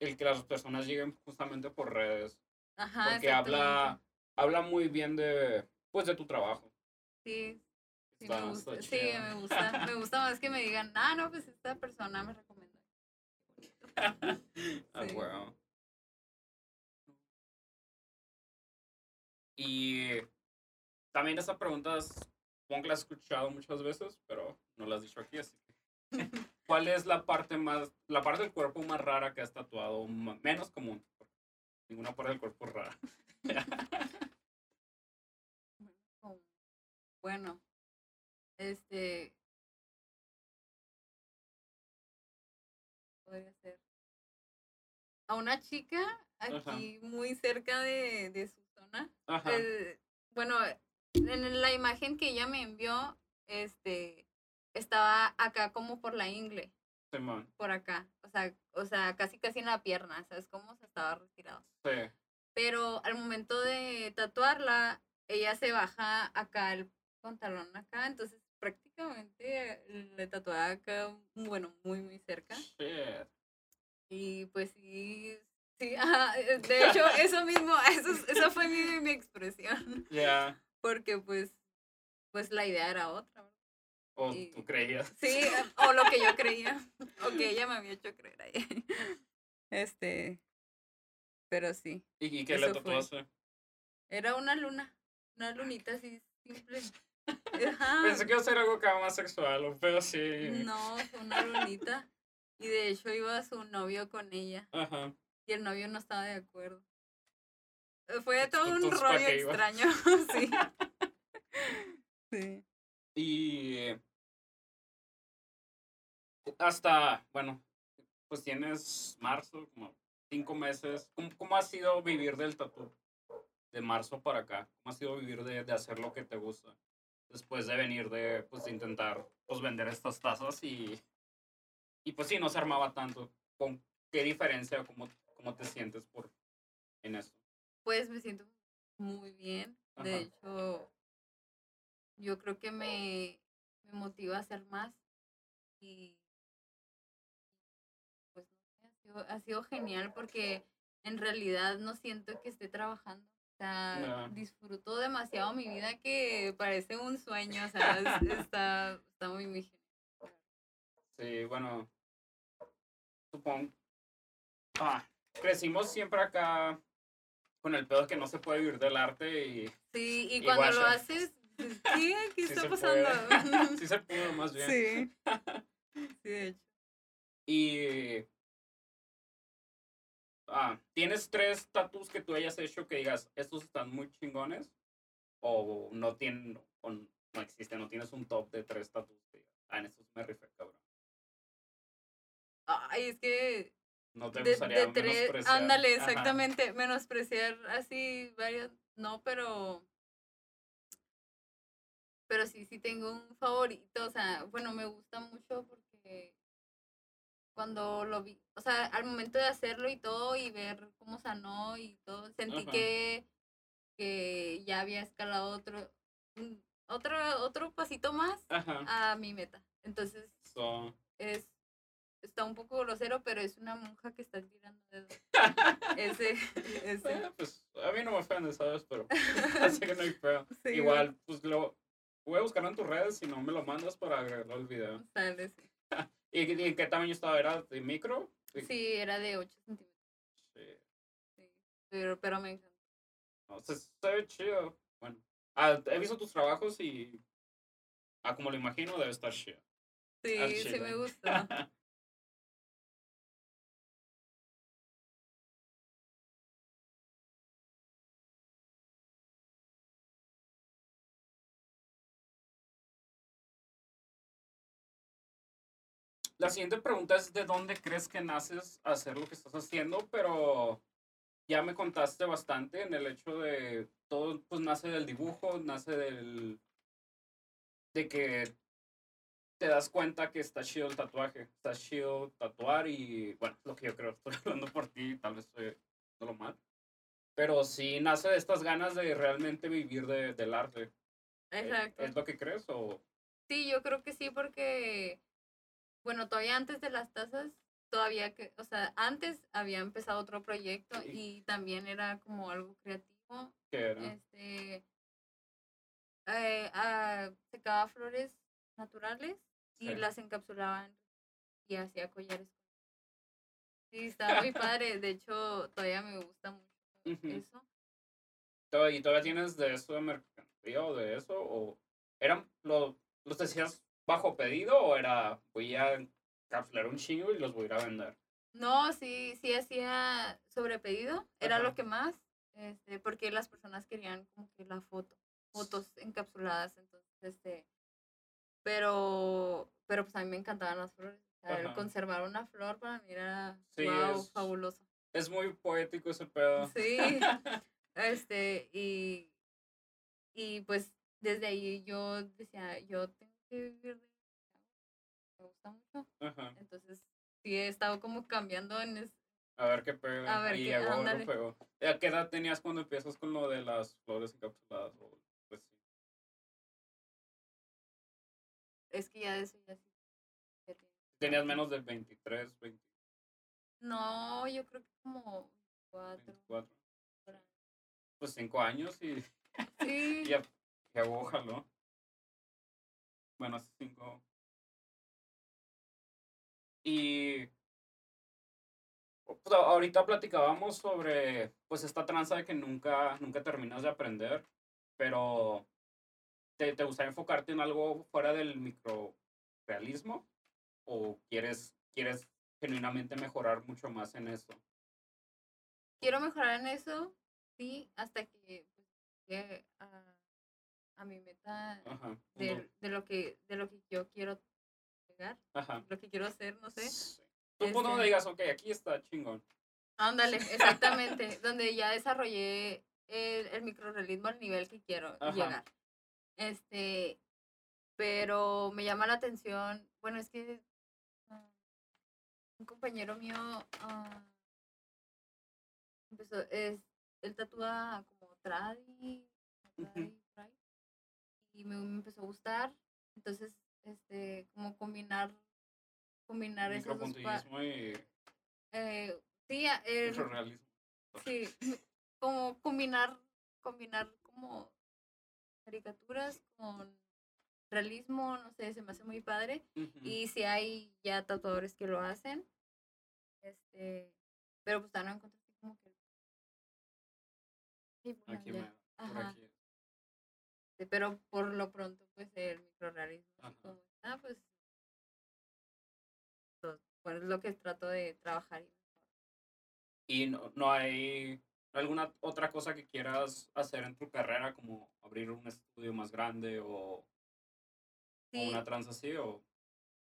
S1: el que las personas lleguen justamente por redes.
S2: Ajá,
S1: porque habla, habla muy bien de, pues, de tu trabajo.
S2: Sí, sí, me gusta. Sí, me gusta. Me gusta más que me digan, ah, no, pues esta persona me recomendó.
S1: Ah,
S2: Sí.
S1: huevo. Y también esa pregunta es, supongo que la has escuchado muchas veces, pero no la has dicho aquí, así que. ¿Cuál es la parte más, la parte del cuerpo más rara que has tatuado? Menos común. Ninguna parte del cuerpo es rara.
S2: Bueno, este. Podría ser. A una chica aquí muy cerca de, de su zona.
S1: Ajá.
S2: Eh, bueno, en la imagen que ella me envió, este, estaba acá como por la ingle,
S1: Simón.
S2: por acá. O sea, o sea, casi casi en la pierna, ¿sabes cómo? Se estaba retirado.
S1: Sí.
S2: Pero al momento de tatuarla, ella se baja acá el pantalón acá, entonces prácticamente le tatuaba acá, bueno, muy, muy cerca.
S1: Shit.
S2: Y pues sí, sí, ajá, eh, de hecho, eso mismo, eso, es- esa fue mi, mi expresión,
S1: Ya.
S2: porque pues, pues la idea era otra.
S1: O
S2: Y-
S1: tú creías.
S2: Sí, o lo que yo creía, o que ella me había hecho creer ahí. Este, pero sí.
S1: ¿Y, y qué le tatuaste?
S2: Era una luna, una lunita así simple. Ajá.
S1: Pensé que iba a ser algo acá más sexual, pero sí.
S2: No, fue una lunita. Y de hecho iba su novio con ella.
S1: Ajá.
S2: Y el novio no estaba de acuerdo. Eh, Fue todo un
S1: Entonces, ¿para
S2: rollo extraño. sí. Sí.
S1: Y hasta, bueno, pues tienes marzo, como cinco meses. ¿Cómo, cómo ha sido vivir del tatu? De marzo para acá. ¿Cómo ha sido vivir de, de hacer lo que te gusta? Después de venir de, pues, de intentar, pues, vender estas tazas y, y pues sí, no se armaba tanto. ¿Con qué diferencia, cómo, cómo te sientes por, en eso?
S2: Pues me siento muy bien. De
S1: Ajá.
S2: hecho, yo creo que me, me motiva a hacer más. Y pues ha sido, ha sido genial porque en realidad no siento que esté trabajando. O sea,
S1: Ya.
S2: disfruto demasiado mi vida que parece un sueño. O sea, es- está, está muy, genial.
S1: Sí, bueno, supongo. Ah, crecimos siempre acá con el pedo que no se puede vivir del arte y
S2: Sí, y
S1: Y
S2: cuando lo haces, sí, ¿qué
S1: sí
S2: está pasando?
S1: puede. sí se pudo más bien.
S2: Sí. Sí, de hecho.
S1: Y ah, ¿tienes tres tatus que tú hayas hecho que digas, estos están muy chingones? O no tienen, o no existe, no tienes un top de tres tatus que digas, ah, en estos me rifé, cabrón.
S2: Ay, es que
S1: No te
S2: de,
S1: gustaría
S2: de tres,
S1: menospreciar.
S2: ándale,
S1: Ajá.
S2: exactamente, menospreciar así varios, no, pero, pero sí, sí tengo un favorito, o sea, bueno, me gusta mucho porque cuando lo vi, o sea, al momento de hacerlo y todo y ver cómo sanó y todo, sentí
S1: Ajá.
S2: que, que ya había escalado otro, un- otro, otro pasito más
S1: Ajá.
S2: a mi meta. Entonces,
S1: So,
S2: es está un poco grosero, pero es una monja que está tirando dedos. Ese, ese.
S1: eh, pues a mí no me ofende, ¿sabes? Pero así que no hay feo.
S2: Sí,
S1: Igual, pues lo voy a buscarlo en tus redes si no me lo mandas para agregarlo al video.
S2: Sale, sí.
S1: ¿Y, qué tamaño estaba? ¿Era de micro?
S2: Sí, era de 8 centímetros.
S1: Sí.
S2: Sí. Pero, pero me encantó.
S1: No, se, se ve chido. Bueno, ah, he visto tus trabajos y. Ah, como lo imagino, debe estar chido.
S2: Sí, sí me gusta.
S1: La siguiente pregunta es: ¿de dónde crees que naces a hacer lo que estás haciendo? Pero ya me contaste bastante en el hecho de todo, pues nace del dibujo, nace del. de que te das cuenta que está chido el tatuaje, está chido tatuar y, bueno, lo que yo creo, estoy hablando por ti, tal vez estoy lo mal. Pero sí nace de estas ganas de realmente vivir de, del arte.
S2: Exacto.
S1: ¿Es lo que crees o...?
S2: Sí, yo creo que sí, porque, bueno, todavía antes de las tazas, todavía que, o sea, antes había empezado otro proyecto y también era como algo creativo.
S1: ¿Qué era?
S2: Este, eh, ah, secaba flores naturales y
S1: Sí.
S2: las encapsulaban y hacía collares. Sí, estaba muy padre. De hecho, todavía me gusta mucho eso.
S1: ¿Tod- ¿Y todavía tienes de eso de mercancía o de eso? ¿O eran, lo, los decías bajo pedido o era voy a encapsular un chingo y los voy a ir a vender?
S2: No, sí, sí hacía sobre pedido, era
S1: Ajá.
S2: lo que más, este, porque las personas querían como que la foto, fotos encapsuladas, entonces, este, pero, pero pues a mí me encantaban las flores, o sea, el
S1: Ajá.
S2: conservar una flor para mí era,
S1: Sí,
S2: wow,
S1: es-
S2: fabuloso.
S1: Es muy poético ese pedo.
S2: Sí, este, y, y pues desde ahí yo decía, yo tengo vivir de me gusta mucho,
S1: Ajá.
S2: entonces sí he estado como cambiando en, es-
S1: A ver qué pega.
S2: A ver
S1: Ahí
S2: qué-
S1: lo
S2: ándale.
S1: pegó. ¿Y ¿A qué edad tenías cuando empiezas con lo de las flores encapsuladas? O, pues, sí.
S2: es que ya de eso ya sí.
S1: Tenías menos de 23, 20,
S2: No, yo creo que como cuatro.
S1: 24.
S2: por ahí.
S1: Pues 5 años y
S2: Sí,
S1: ya, ya ojalá. Bueno, hace 5. Y pues, ahorita platicábamos sobre pues esta tranza de que nunca, nunca terminas de aprender, pero ¿te, te gustaría enfocarte en algo fuera del microrealismo? ¿O quieres, quieres genuinamente mejorar mucho más en eso?
S2: quiero mejorar en eso, sí, hasta que pues, a mi meta
S1: Ajá.
S2: de, de lo que de lo que yo quiero llegar,
S1: Ajá.
S2: lo que quiero hacer, no sé.
S1: Sí. Tú punto donde
S2: Este-
S1: digas, ok, aquí está chingón.
S2: Ándale, exactamente, donde ya desarrollé el, el microrealismo al nivel que quiero
S1: Ajá.
S2: llegar. Este, pero me llama la atención, bueno, es que ah, un compañero mío ah, empezó, es, él tatúa como tradi, tradi, y me, me empezó a gustar, entonces, este, como combinar, combinar esas dos
S1: y
S2: eh, sí, el-. Sí, como combinar, combinar como caricaturas con realismo, no sé, se me hace muy padre. Y si hay ya tatuadores que lo hacen, este, pero pues todavía no encontré como que... Sí, bueno,
S1: Aquí me, por aquí.
S2: Sí, pero por lo pronto, pues el microrealismo, como está, pues... pues, Bueno, es lo que trato de trabajar. y
S1: Y no, no hay alguna otra cosa que quieras hacer en tu carrera, como abrir un estudio más grande o, o una tranza así, o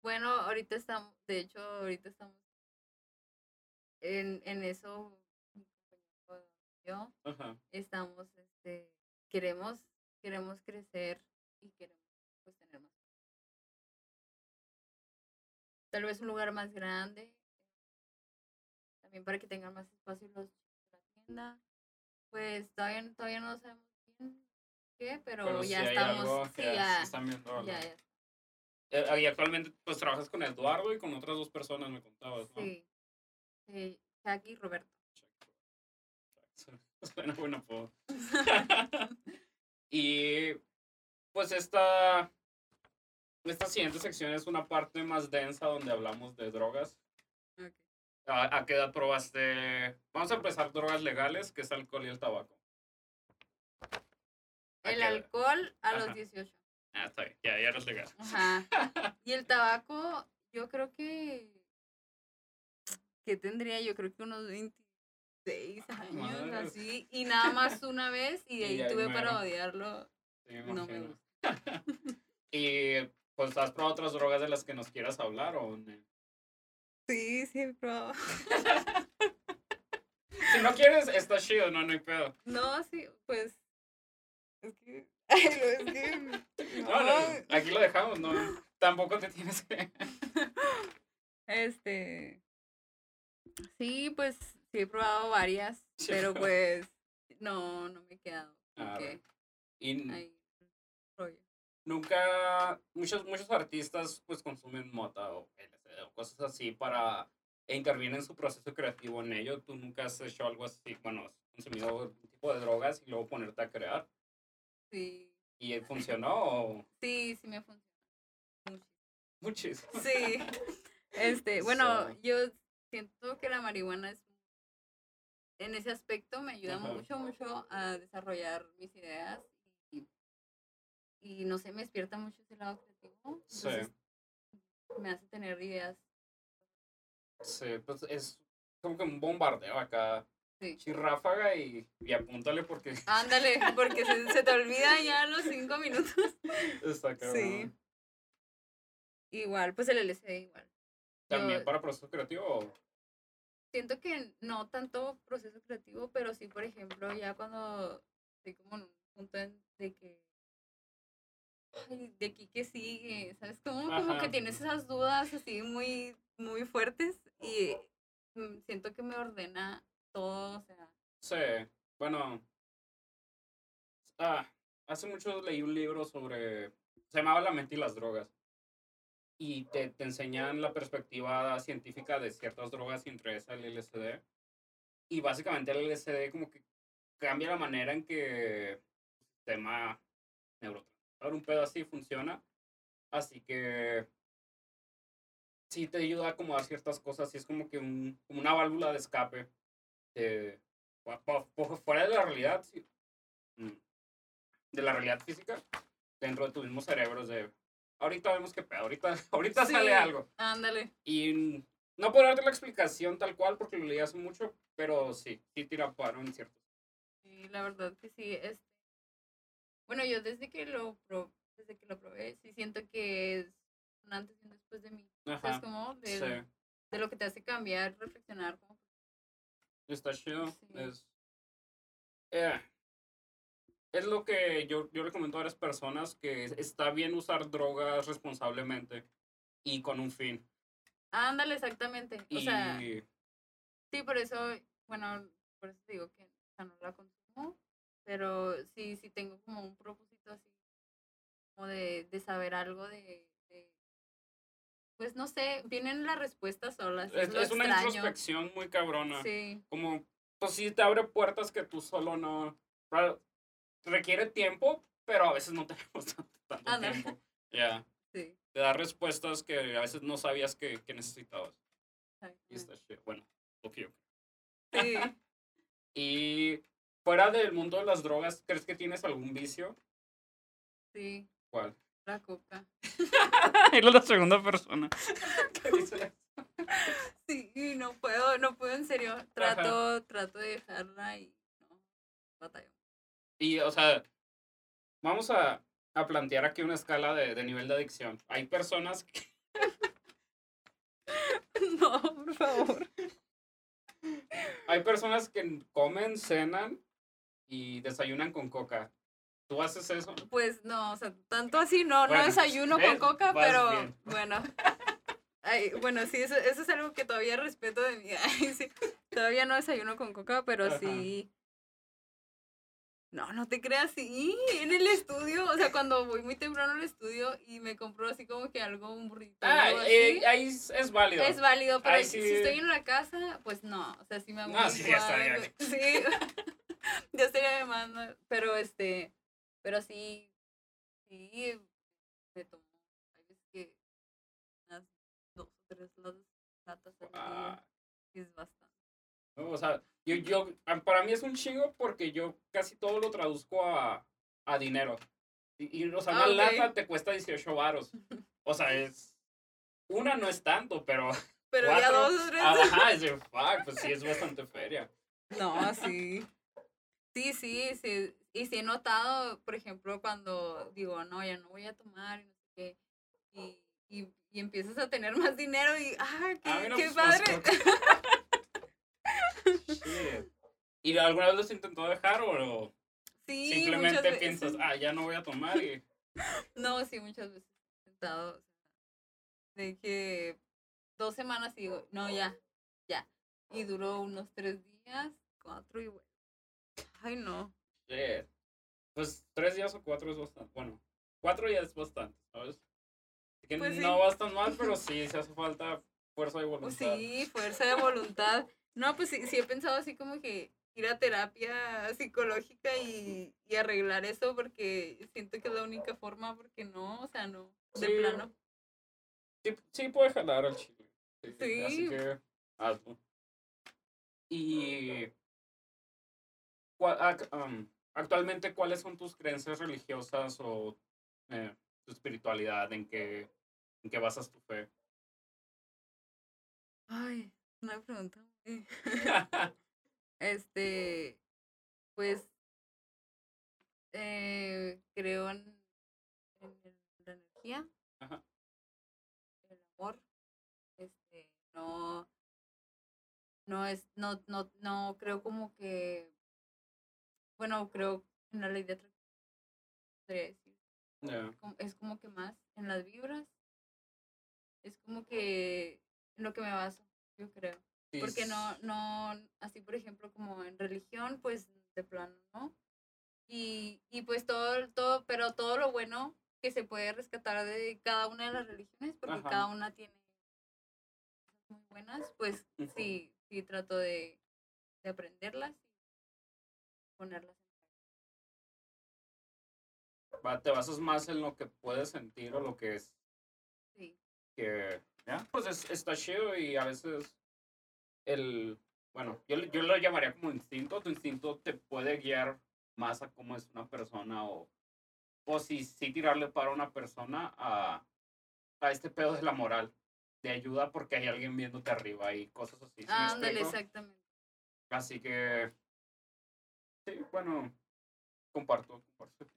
S2: Bueno, ahorita estamos, de hecho, ahorita estamos en, en eso, yo
S1: Ajá.
S2: estamos, este, queremos, queremos crecer y queremos pues tener más. Tal vez un lugar más grande, también para que tengan más espacio los chicos de la tienda. Pues todavía, todavía no sabemos bien qué, pero, ya estamos, sí, ya,
S1: están viendo algo.
S2: ya, ya,
S1: Eh, y actualmente pues trabajas con Eduardo y con otras dos personas, me contabas, ¿no?
S2: sí, sí, Jack y Roberto.
S1: Suena buen apodo. y pues esta, esta siguiente sección es una parte más densa donde hablamos de drogas. ¿A, a qué edad probaste? Vamos a empezar drogas legales, que es alcohol y el tabaco. ¿A
S2: El alcohol a
S1: Ajá.
S2: los 18.
S1: Ah, está bien, ya, ya eres legal.
S2: Ajá. Y el tabaco, yo creo que. ¿Qué tendría? Yo creo que unos 26 años, así. Y nada más una vez, y de ahí tuve para odiarlo.
S1: Sí, me
S2: No me gusta.
S1: y pues, ¿has probado otras drogas de las que nos quieras hablar o no?
S2: Sí, sí, he probado.
S1: Si no quieres, está chido, no, no hay pedo.
S2: No, sí, pues. Es que. Es que.
S1: No, no, aquí lo dejamos, no. Tampoco te tienes que.
S2: Este. Sí, pues sí he probado varias, pero pues no, no me he quedado.
S1: Ah,
S2: porque
S1: Y
S2: hay rollo.
S1: nunca. Muchos, muchos artistas, pues, consumen mota o LSD o cosas así para. Intervienen en su proceso creativo en ello. Tú nunca has hecho algo así, bueno, has consumido un tipo de drogas y luego ponerte a crear.
S2: Sí,
S1: ¿Y funcionó o
S2: sí, sí me funciona. mucho.
S1: muchísimo?
S2: Sí. Este, bueno,
S1: So.
S2: yo siento que la marihuana es en ese aspecto me ayuda
S1: Ajá.
S2: mucho, mucho a desarrollar mis ideas y, y no sé, me despierta mucho ese lado creativo.
S1: Sí.
S2: Me hace tener ideas.
S1: Sí, pues es como que un bombardeo acá.
S2: Sí.
S1: Chirráfaga y, y apúntale porque
S2: Ándale, porque se, se te olvida ya los cinco minutos.
S1: está cabrón.
S2: Sí. Igual, pues el LSD igual.
S1: También
S2: Yo-
S1: para proceso creativo.
S2: Siento que no tanto proceso creativo, pero sí, por ejemplo, ya cuando estoy como en un punto de que, ay, de aquí que sigue, ¿sabes? Como, como que tienes esas dudas así muy, muy fuertes y mm, siento que me ordena todo, o sea,
S1: Sí, bueno. Ah, hace mucho leí un libro sobre. Se llamaba La mente y las drogas. Y te, te enseñan la perspectiva científica de ciertas drogas entre esas el LSD. Y básicamente el LSD como que cambia la manera en que el sistema neurotransmisor, un pedo así funciona. Así que sí te ayuda a acomodar ciertas cosas y es como que un, como una válvula de escape de, fu- fu- fu- fuera de la realidad, sí, mm, de la realidad física, dentro de tu mismo cerebro. es de, ahorita vemos que pedo, ahorita, ahorita
S2: Sí.
S1: sale algo.
S2: ándale.
S1: Y no puedo darte la explicación tal cual porque lo leí hace mucho, pero sí, sí tira paro en cierto.
S2: Sí, la verdad que sí, este, bueno, yo desde que lo pro- desde que lo probé, sí siento que es un antes y un después de mí. Sea, es
S1: Ajá,
S2: como del-
S1: sí,
S2: de lo que te hace cambiar, reflexionar, como
S1: está chido.
S2: Sí.
S1: Es, eh, es lo que yo, yo le comento a varias personas que está bien usar drogas responsablemente y con un fin.
S2: Ándale, exactamente. O
S1: Y
S2: sea, sí, por eso, bueno, por eso digo que o sea, no la consumo, pero sí, sí tengo como un propósito así, como de, de saber algo de, de- pues no sé, vienen las respuestas solas. Es,
S1: es, es una introspección muy cabrona.
S2: Sí,
S1: Como, pues sí te abre puertas que tú solo no... Requiere tiempo, pero a veces no tenemos tanto, tanto
S2: Ándale.
S1: tiempo. Ya.
S2: sí.
S1: Te da respuestas que a veces no sabías que, que necesitabas. Y está chido. Bueno, que yo
S2: Sí,
S1: Y fuera del mundo de las drogas, ¿crees que tienes algún vicio?
S2: sí,
S1: ¿Cuál?
S2: la coca.
S1: es la segunda persona. ¿Qué dice?
S2: Sí, no puedo, no puedo en serio. Trato, trato de dejarla y no, batallo.
S1: Y, o sea, vamos a, a plantear aquí una escala de, de nivel de adicción. Hay personas que,
S2: No, por favor.
S1: hay personas que comen, cenan y desayunan con coca. ¿Tú haces eso?
S2: Pues no, o sea, tanto así no,
S1: Bueno,
S2: no desayuno con coca, pero
S1: bien.
S2: bueno. Ay, bueno, sí, eso, eso es algo que todavía respeto de mí. Ay, sí, todavía no desayuno con coca, pero
S1: Ajá.
S2: sí. No, no te creas, sí, en el estudio, o sea, cuando voy muy temprano al estudio y me compro así como que algo, un burrito.
S1: Ah,
S2: algo así,
S1: eh, ahí es, es válido.
S2: es válido, pero
S1: ahí
S2: si
S1: sí-
S2: estoy en la casa, pues no, o sea, sí me hago
S1: No, sí, ya estaría
S2: Sí, ya estaría de más, ¿no? pero este, pero sí, sí, me tomo, hay veces que unas dos o tres latas al día,
S1: Ah,
S2: es bastante.
S1: No, o sea, yo, yo, ah, para mí es un chingo porque yo casi todo lo traduzco a, a dinero. Y, y, o sea,
S2: Ah,
S1: una
S2: ok.
S1: lata te cuesta 18 varos. O sea, es... Una no es tanto, pero...
S2: Pero ya
S1: cuatro,
S2: dos o tres.
S1: Ajá, es de, fuck, pues sí, es bastante feria.
S2: No, sí. Sí, sí, sí. Y sí he notado, por ejemplo, cuando digo, no, ya no voy a tomar y no sé qué. Y, y, y empiezas a tener más dinero y, ah, qué,
S1: Ah, mira,
S2: qué
S1: pues,
S2: padre.
S1: ¿Y alguna vez los intentó dejar o
S2: Sí,
S1: simplemente piensas, ah, ya no voy a tomar y...
S2: No, sí, muchas veces he intentado. de que dos semanas y digo, no, ya, ya. Y duró unos tres días, cuatro y bueno. Ay, no.
S1: Shit. Pues tres días o cuatro es bastante. Bueno, cuatro ya es bastante, ¿sabes? Así que
S2: Pues sí.
S1: no vas tan mal, pero sí, se hace falta fuerza de voluntad.
S2: Pues sí, fuerza de voluntad. No, pues sí, sí he pensado así como que ir a terapia psicológica y, y arreglar eso porque siento que es la única forma, porque no, o sea, no, de
S1: Sí.
S2: plano.
S1: Sí, sí puede jalar al chile. Sí,
S2: Sí.
S1: Así que hazlo. Y am, actualmente, ¿cuáles son tus creencias religiosas o eh, tu espiritualidad? ¿En qué, ¿En qué basas tu fe?
S2: Ay, una pregunta. Este, pues, eh, creo en, la energía,
S1: Ajá.
S2: el amor, este, no, no es, no, no, no creo como que, bueno, creo en la ley de atracción, podría decir, es como que más en las vibras, es como que en lo que me baso, yo creo.
S1: Sí,
S2: Porque no, no, así por ejemplo como en religión, pues de plano, ¿no? Y, y pues todo, todo, pero todo lo bueno que se puede rescatar de cada una de las religiones, porque
S1: Ajá.
S2: cada una tiene cosas muy buenas, pues sí, sí trato de, de aprenderlas y ponerlas en práctica.
S1: te basas más en lo que puedes sentir o lo que es que ya pues es- está chido y a veces el bueno yo, yo lo llamaría como instinto tu instinto te puede guiar más a cómo es una persona o o si si tirarle para una persona a a este pedo de la moral de ayuda porque hay alguien viéndote arriba y cosas así ¿sí me
S2: ándale,
S1: explico?
S2: exactamente.
S1: así que sí bueno comparto comparto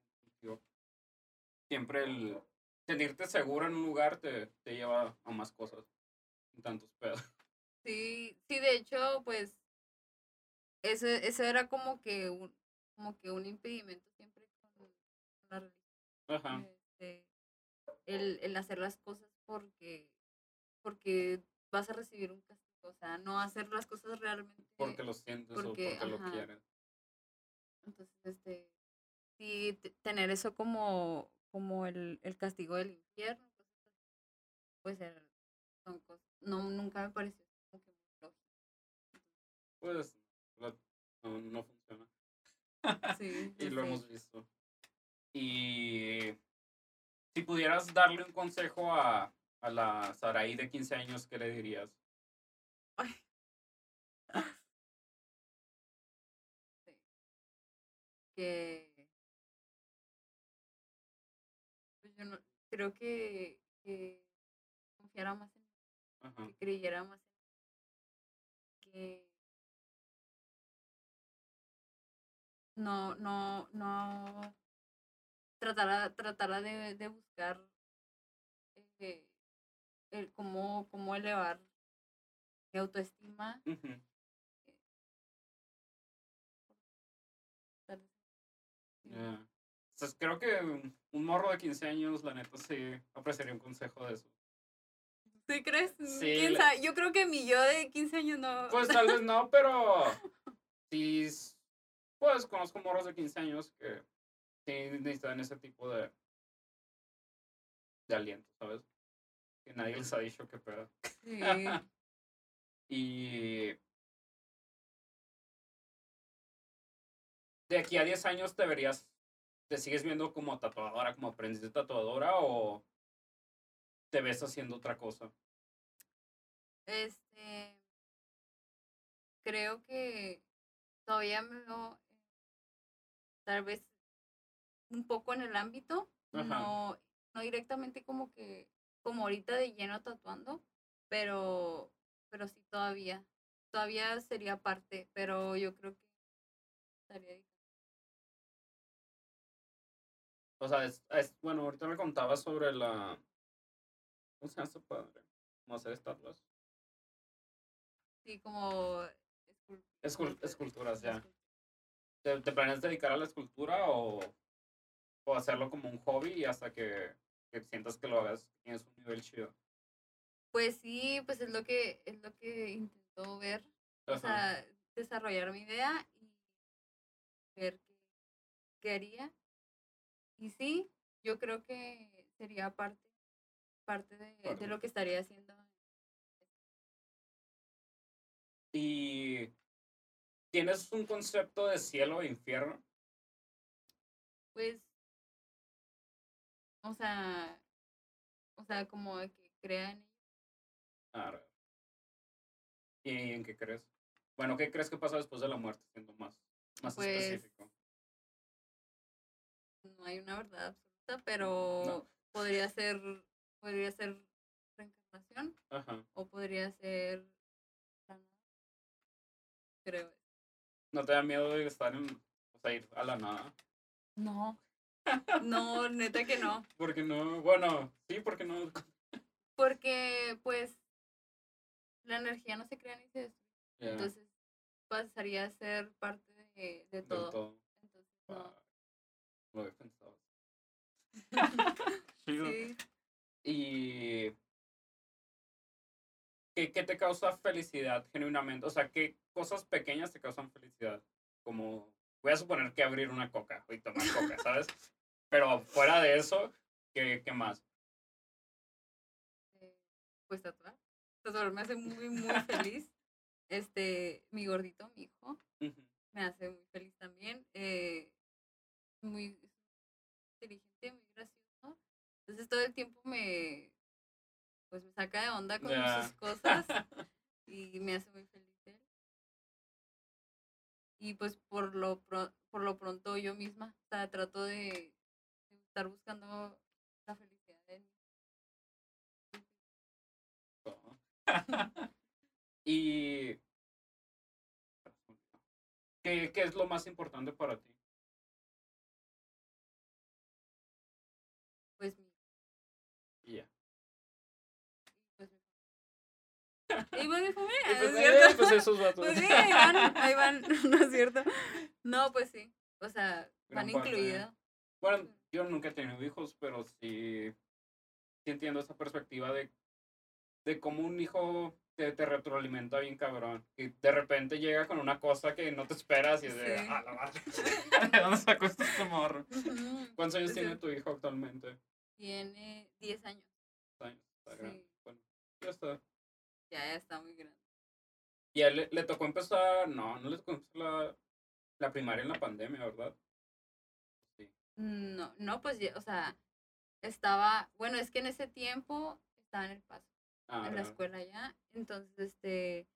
S1: siempre el sentirte seguro en un lugar te, te lleva a más cosas tantos pedos
S2: Sí, sí, de hecho, pues, eso, eso era como que un, como que un impedimento siempre con, la religión.
S1: Ajá.
S2: este, el, el hacer las cosas porque, porque vas a recibir un castigo, o sea, no hacer las cosas realmente.
S1: Porque lo sientes
S2: porque,
S1: o porque lo
S2: ajá.
S1: quieres.
S2: Entonces, este, sí, te- tener eso como, como el, el castigo del infierno, pues er- son cosas, no, nunca me pareció como que muy lógico.
S1: Pues no, no funciona.
S2: Sí,
S1: y lo
S2: sé.
S1: hemos visto. Y si pudieras darle un consejo a, a la Saraí de 15 años, ¿qué le dirías?
S2: Ay. Sí. Que yo no creo que, que confiara más en
S1: Ajá.
S2: que creyera más en que no no no tratara tratara de, de buscar eh, el cómo cómo elevar mi autoestima.
S1: Entonces, creo que un morro de 15 años, la neta, sí apreciaría un consejo de eso.
S2: ¿Sí crees?
S1: Sí.
S2: Yo creo que mi yo de 15 años no.
S1: Pues tal vez no, pero sí, pues conozco morros de 15 años que sí necesitan ese tipo de, de aliento, ¿sabes? Que nadie les ha dicho que pedo.
S2: Sí.
S1: Y de aquí a 10 años te verías, te sigues viendo como tatuadora, como aprendiz de tatuadora o te ves haciendo otra cosa.
S2: Este. Creo que todavía me veo. eh, Tal vez un poco en el ámbito,
S1: Ajá.
S2: no, no directamente como que, como ahorita de lleno tatuando, pero, pero sí todavía, todavía sería parte, pero yo creo que estaría
S1: O sea, es, es- bueno, ahorita me contabas sobre la. ¿Cómo se llama esta padre? ¿Cómo hacer estatuas?
S2: Sí, como escul-
S1: Escul- esculturas, ya. ¿Te, te planeas dedicar a la escultura o, o hacerlo como un hobby y hasta que, que sientas que lo hagas tienes un nivel chido?
S2: Pues sí, pues es lo que, es lo que intento ver, o sea, desarrollar mi idea y ver qué, qué haría. Y sí, yo creo que sería parte, parte de, de lo que estaría haciendo.
S1: ¿Y tienes un concepto de cielo e infierno?
S2: Pues, o sea, o sea, como de que crean,
S1: Ah, ¿Y en qué crees? Bueno, ¿qué crees que pasa después de la muerte, siendo más, más
S2: Pues,
S1: específico?
S2: No hay una verdad absoluta, pero podría ser, podría ser reencarnación
S1: Ajá.
S2: o podría ser la nada, creo.
S1: ¿No te da miedo de estar en, o sea, ir a la nada?
S2: No, no, neta que no,
S1: Porque no, bueno, sí, porque no.
S2: porque pues la energía no se crea ni se destruye, entonces pasaría a ser parte de, de todo.
S1: todo.
S2: Entonces, no.
S1: Lo había pensado.
S2: Sí,
S1: Y ¿qué, ¿qué te causa felicidad genuinamente? O sea, ¿qué cosas pequeñas te causan felicidad? Como, voy a suponer que abrir una coca y tomar coca, ¿sabes? Pero fuera de eso, ¿qué, qué más?
S2: eh, pues tatuar. Tatuar me hace muy, muy feliz. Este, mi gordito, mi hijo, me hace muy feliz también. Eh, muy inteligente, muy gracioso. Entonces todo el tiempo me, pues me saca de onda con
S1: Ya.
S2: sus cosas y me hace muy feliz él. Y pues por lo, pro- por lo pronto yo misma, o sea, trato de, de estar buscando la felicidad mí.
S1: Todo. y ¿qué, ¿qué es lo más importante para ti? Y
S2: pues mi familia,
S1: Y pues,
S2: ¿es
S1: eh,
S2: cierto?
S1: pues esos vatos.
S2: Pues sí, ahí van, ahí van, ¿no es cierto? No, pues sí, o sea, van
S1: parte.
S2: incluidos.
S1: Bueno, yo nunca he tenido hijos, pero sí, sí entiendo esa perspectiva de, de cómo un hijo te, te retroalimenta bien cabrón. Y de repente llega con una cosa que no te esperas y es de,
S2: Sí.
S1: "Ah, la madre, ¿de dónde sacó este morro?
S2: Ujú.
S1: ¿Cuántos años
S2: Sí.
S1: tiene tu hijo actualmente?
S2: Tiene 10 años,
S1: Años, está.
S2: Sí.
S1: Bueno, ya está.
S2: Ya, ya está muy grande.
S1: Y a él le, le tocó empezar, no, no le tocó empezar la, la primaria en la pandemia, ¿verdad? Sí.
S2: No, no, pues, ya, o sea, estaba, bueno, es que en ese tiempo estaba en el paso,
S1: Ah,
S2: en la escuela ya, entonces, este,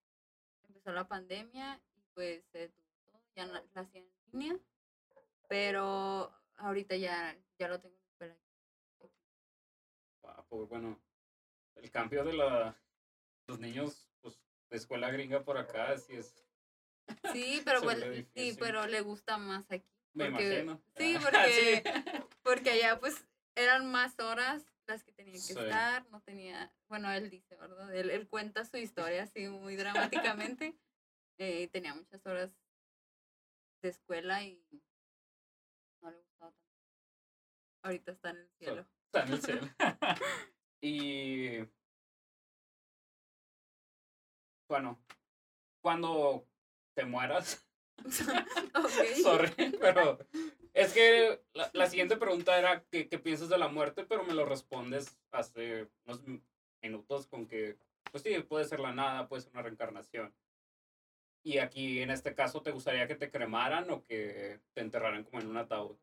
S2: empezó la pandemia y pues se detuvo ya la, la hacía en línea, pero ahorita ya, ya lo tengo en la escuela.
S1: Pues bueno, el cambio de la, los niños, pues, de escuela gringa por acá, sí es,
S2: Sí, pero pues, sí,
S1: difícil.
S2: pero le gusta más aquí.
S1: me imagino.
S2: Sí,
S1: Ah,
S2: porque,
S1: sí.
S2: porque allá pues eran más horas las que tenía que
S1: Sí.
S2: estar, no tenía, bueno, él dice, ¿verdad? Él, él cuenta su historia así muy dramáticamente. eh, tenía muchas horas de escuela y no le gustaba tanto. Ahorita está en el cielo.
S1: Está en el cielo. y bueno, cuando te mueras, sorry, pero es que la, la siguiente pregunta era ¿qué, qué piensas de la muerte, pero me lo respondes hace unos mi- minutos con que, pues sí, puede ser la nada, puede ser una reencarnación. Y aquí, en este caso, ¿te gustaría que te cremaran o que te enterraran como en un ataúd?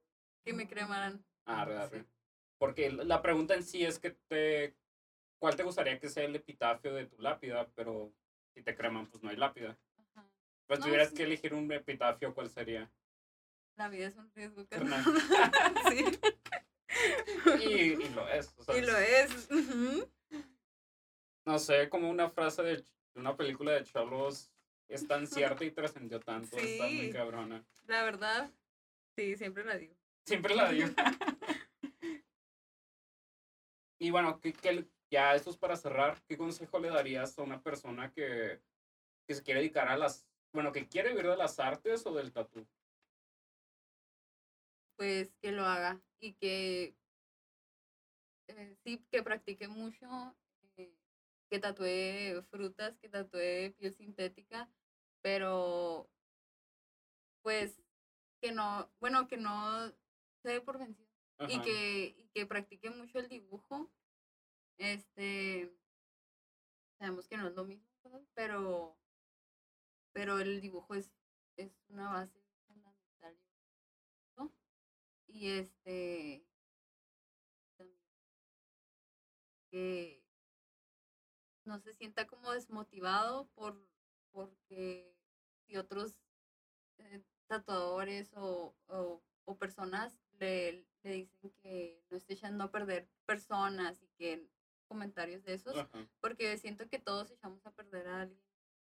S2: Que me cremaran.
S1: Ah,
S2: Sí.
S1: arre, arre. Porque la pregunta en sí es que te... ¿Cuál te gustaría que sea el epitafio de tu lápida? Pero si te creman, pues no hay lápida.
S2: Ajá.
S1: Pues
S2: No,
S1: tuvieras
S2: sí.
S1: que elegir un epitafio, ¿cuál sería?
S2: la vida es un riesgo,
S1: Carnal.
S2: carnal. sí.
S1: Y, y lo es. o sea,
S2: Y lo es.
S1: No sé, como una frase de, una película de Cholos es tan cierta y trascendió tanto. Está muy
S2: Sí.
S1: cabrona.
S2: La verdad, sí, siempre la digo.
S1: Siempre la digo. y bueno, ¿qué, qué- ya esto es para cerrar. ¿Qué consejo le darías a una persona que, que se quiere dedicar a las. Bueno, que quiere vivir de las artes o del tatú?
S2: Pues que lo haga y que eh, sí, que practique mucho, eh, que tatúe frutas, que tatúe piel sintética, pero pues que no, bueno, que no se dé por vencido y que, y que practique mucho el dibujo. Este, sabemos que no es lo mismo, pero, pero el dibujo es, es una base fundamental. Y este, que no se sienta como desmotivado por, porque si otros eh, tatuadores o, o, o personas le, le dicen que no esté echando a perder personas y que comentarios de esos,
S1: Ajá.
S2: porque siento que todos echamos a perder a alguien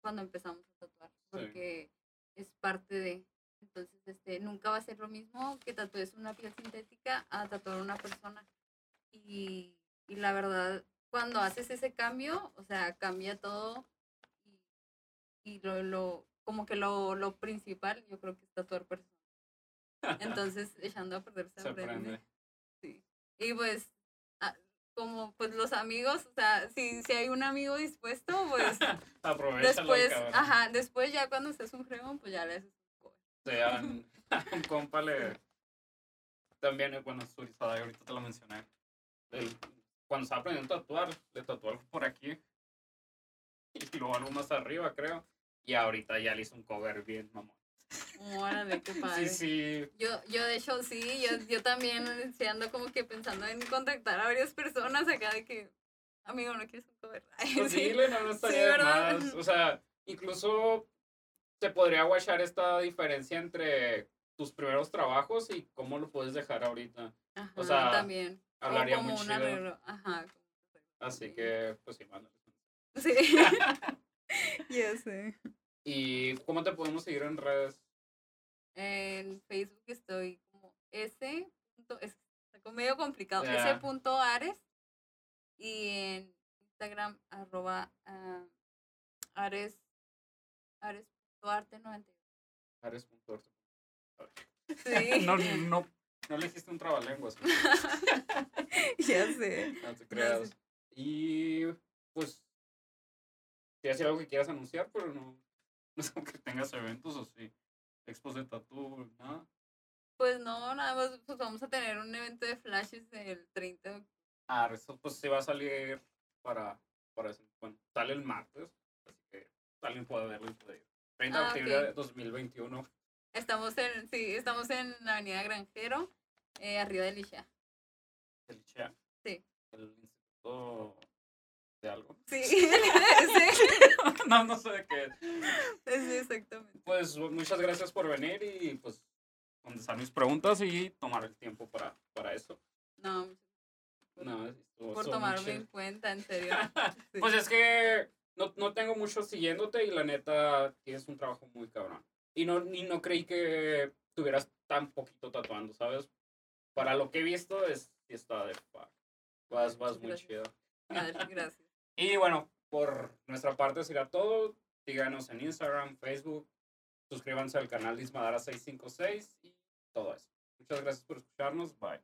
S2: cuando empezamos a tatuar, porque es parte de, entonces este, nunca va a ser lo mismo que tatúes una piel sintética a tatuar una persona. Y, y la verdad, cuando haces ese cambio, o sea, cambia todo y, y lo, lo, como que lo, lo principal yo creo que es tatuar personas. Entonces, echando a perder se,
S1: Se
S2: aprende. Sí. Y pues, como pues los amigos, o sea, si, si hay un amigo dispuesto, pues
S1: Aprovechalo,
S2: después, ajá, después ya cuando estés un fregón, pues ya le haces un cover.
S1: sea, un, compa le. También, eh, bueno, Surizada, ahorita te lo mencioné. Él, cuando estaba aprendiendo a tatuar, le tatuó algo por aquí. Y luego algo más arriba, creo. Y ahorita ya le hizo un cover bien, mamón.
S2: Órale, qué padre.
S1: Sí, sí.
S2: Yo, yo de hecho sí, yo, yo también sí ando como que pensando en contactar a varias personas acá de que, amigo, ¿no quieres un cover?
S1: Pues
S2: sí.
S1: sí, no, no estaría de
S2: ¿verdad?
S1: más. O sea, incluso se podría guachar esta diferencia entre tus primeros trabajos y cómo lo puedes dejar ahorita.
S2: Ajá,
S1: o sea,
S2: también.
S1: Hablaría
S2: como
S1: muy chido.
S2: Ajá.
S1: Así que, pues sí, mándale.
S2: Sí. ya sé.
S1: ¿Y cómo te podemos seguir en redes?
S2: En Facebook estoy como S. Es medio complicado. S. Ares. Y en Instagram, arroba ah, Ares. Ares. punto Arte 91.
S1: Ares.orte.
S2: Sí.
S1: no, no, no le hiciste un trabalenguas.
S2: ya sé.
S1: No te creas. Y pues, si hace algo que quieras anunciar, pero no, que tengas eventos o sí. Expos de tatu, nada.
S2: Pues no, nada más, pues vamos a tener un evento de flashes el 30 de octubre.
S1: Ah, eso pues sí va a salir para, para ese- bueno, sale el martes, así que alguien puede verlo y puede ir. 30 de
S2: Ah,
S1: octubre de 2021.
S2: Estamos en, sí, estamos en la avenida Granjero, eh, arriba de Licha.
S1: El ICHEA.
S2: Sí.
S1: El Instituto de algo.
S2: Sí, sí,
S1: no, no sé de qué. es.
S2: sí, exactamente.
S1: Pues muchas gracias por venir y pues contestar mis preguntas y tomar el tiempo para, para eso.
S2: No,
S1: No,
S2: por
S1: muy
S2: tomarme en cuenta, en serio. Sí.
S1: Pues es que no, no tengo mucho siguiéndote y la neta tienes un trabajo muy cabrón. Y no, ni no creí que tuvieras tan poquito tatuando, ¿sabes? Para lo que he visto es está de fuck. Vas, vas muy chido.
S2: Gracias, gracias.
S1: Y bueno, por nuestra parte será todo. Síganos en Instagram, Facebook. Suscríbanse al canal Dismadara 656 y todo eso. Muchas gracias por escucharnos. Bye.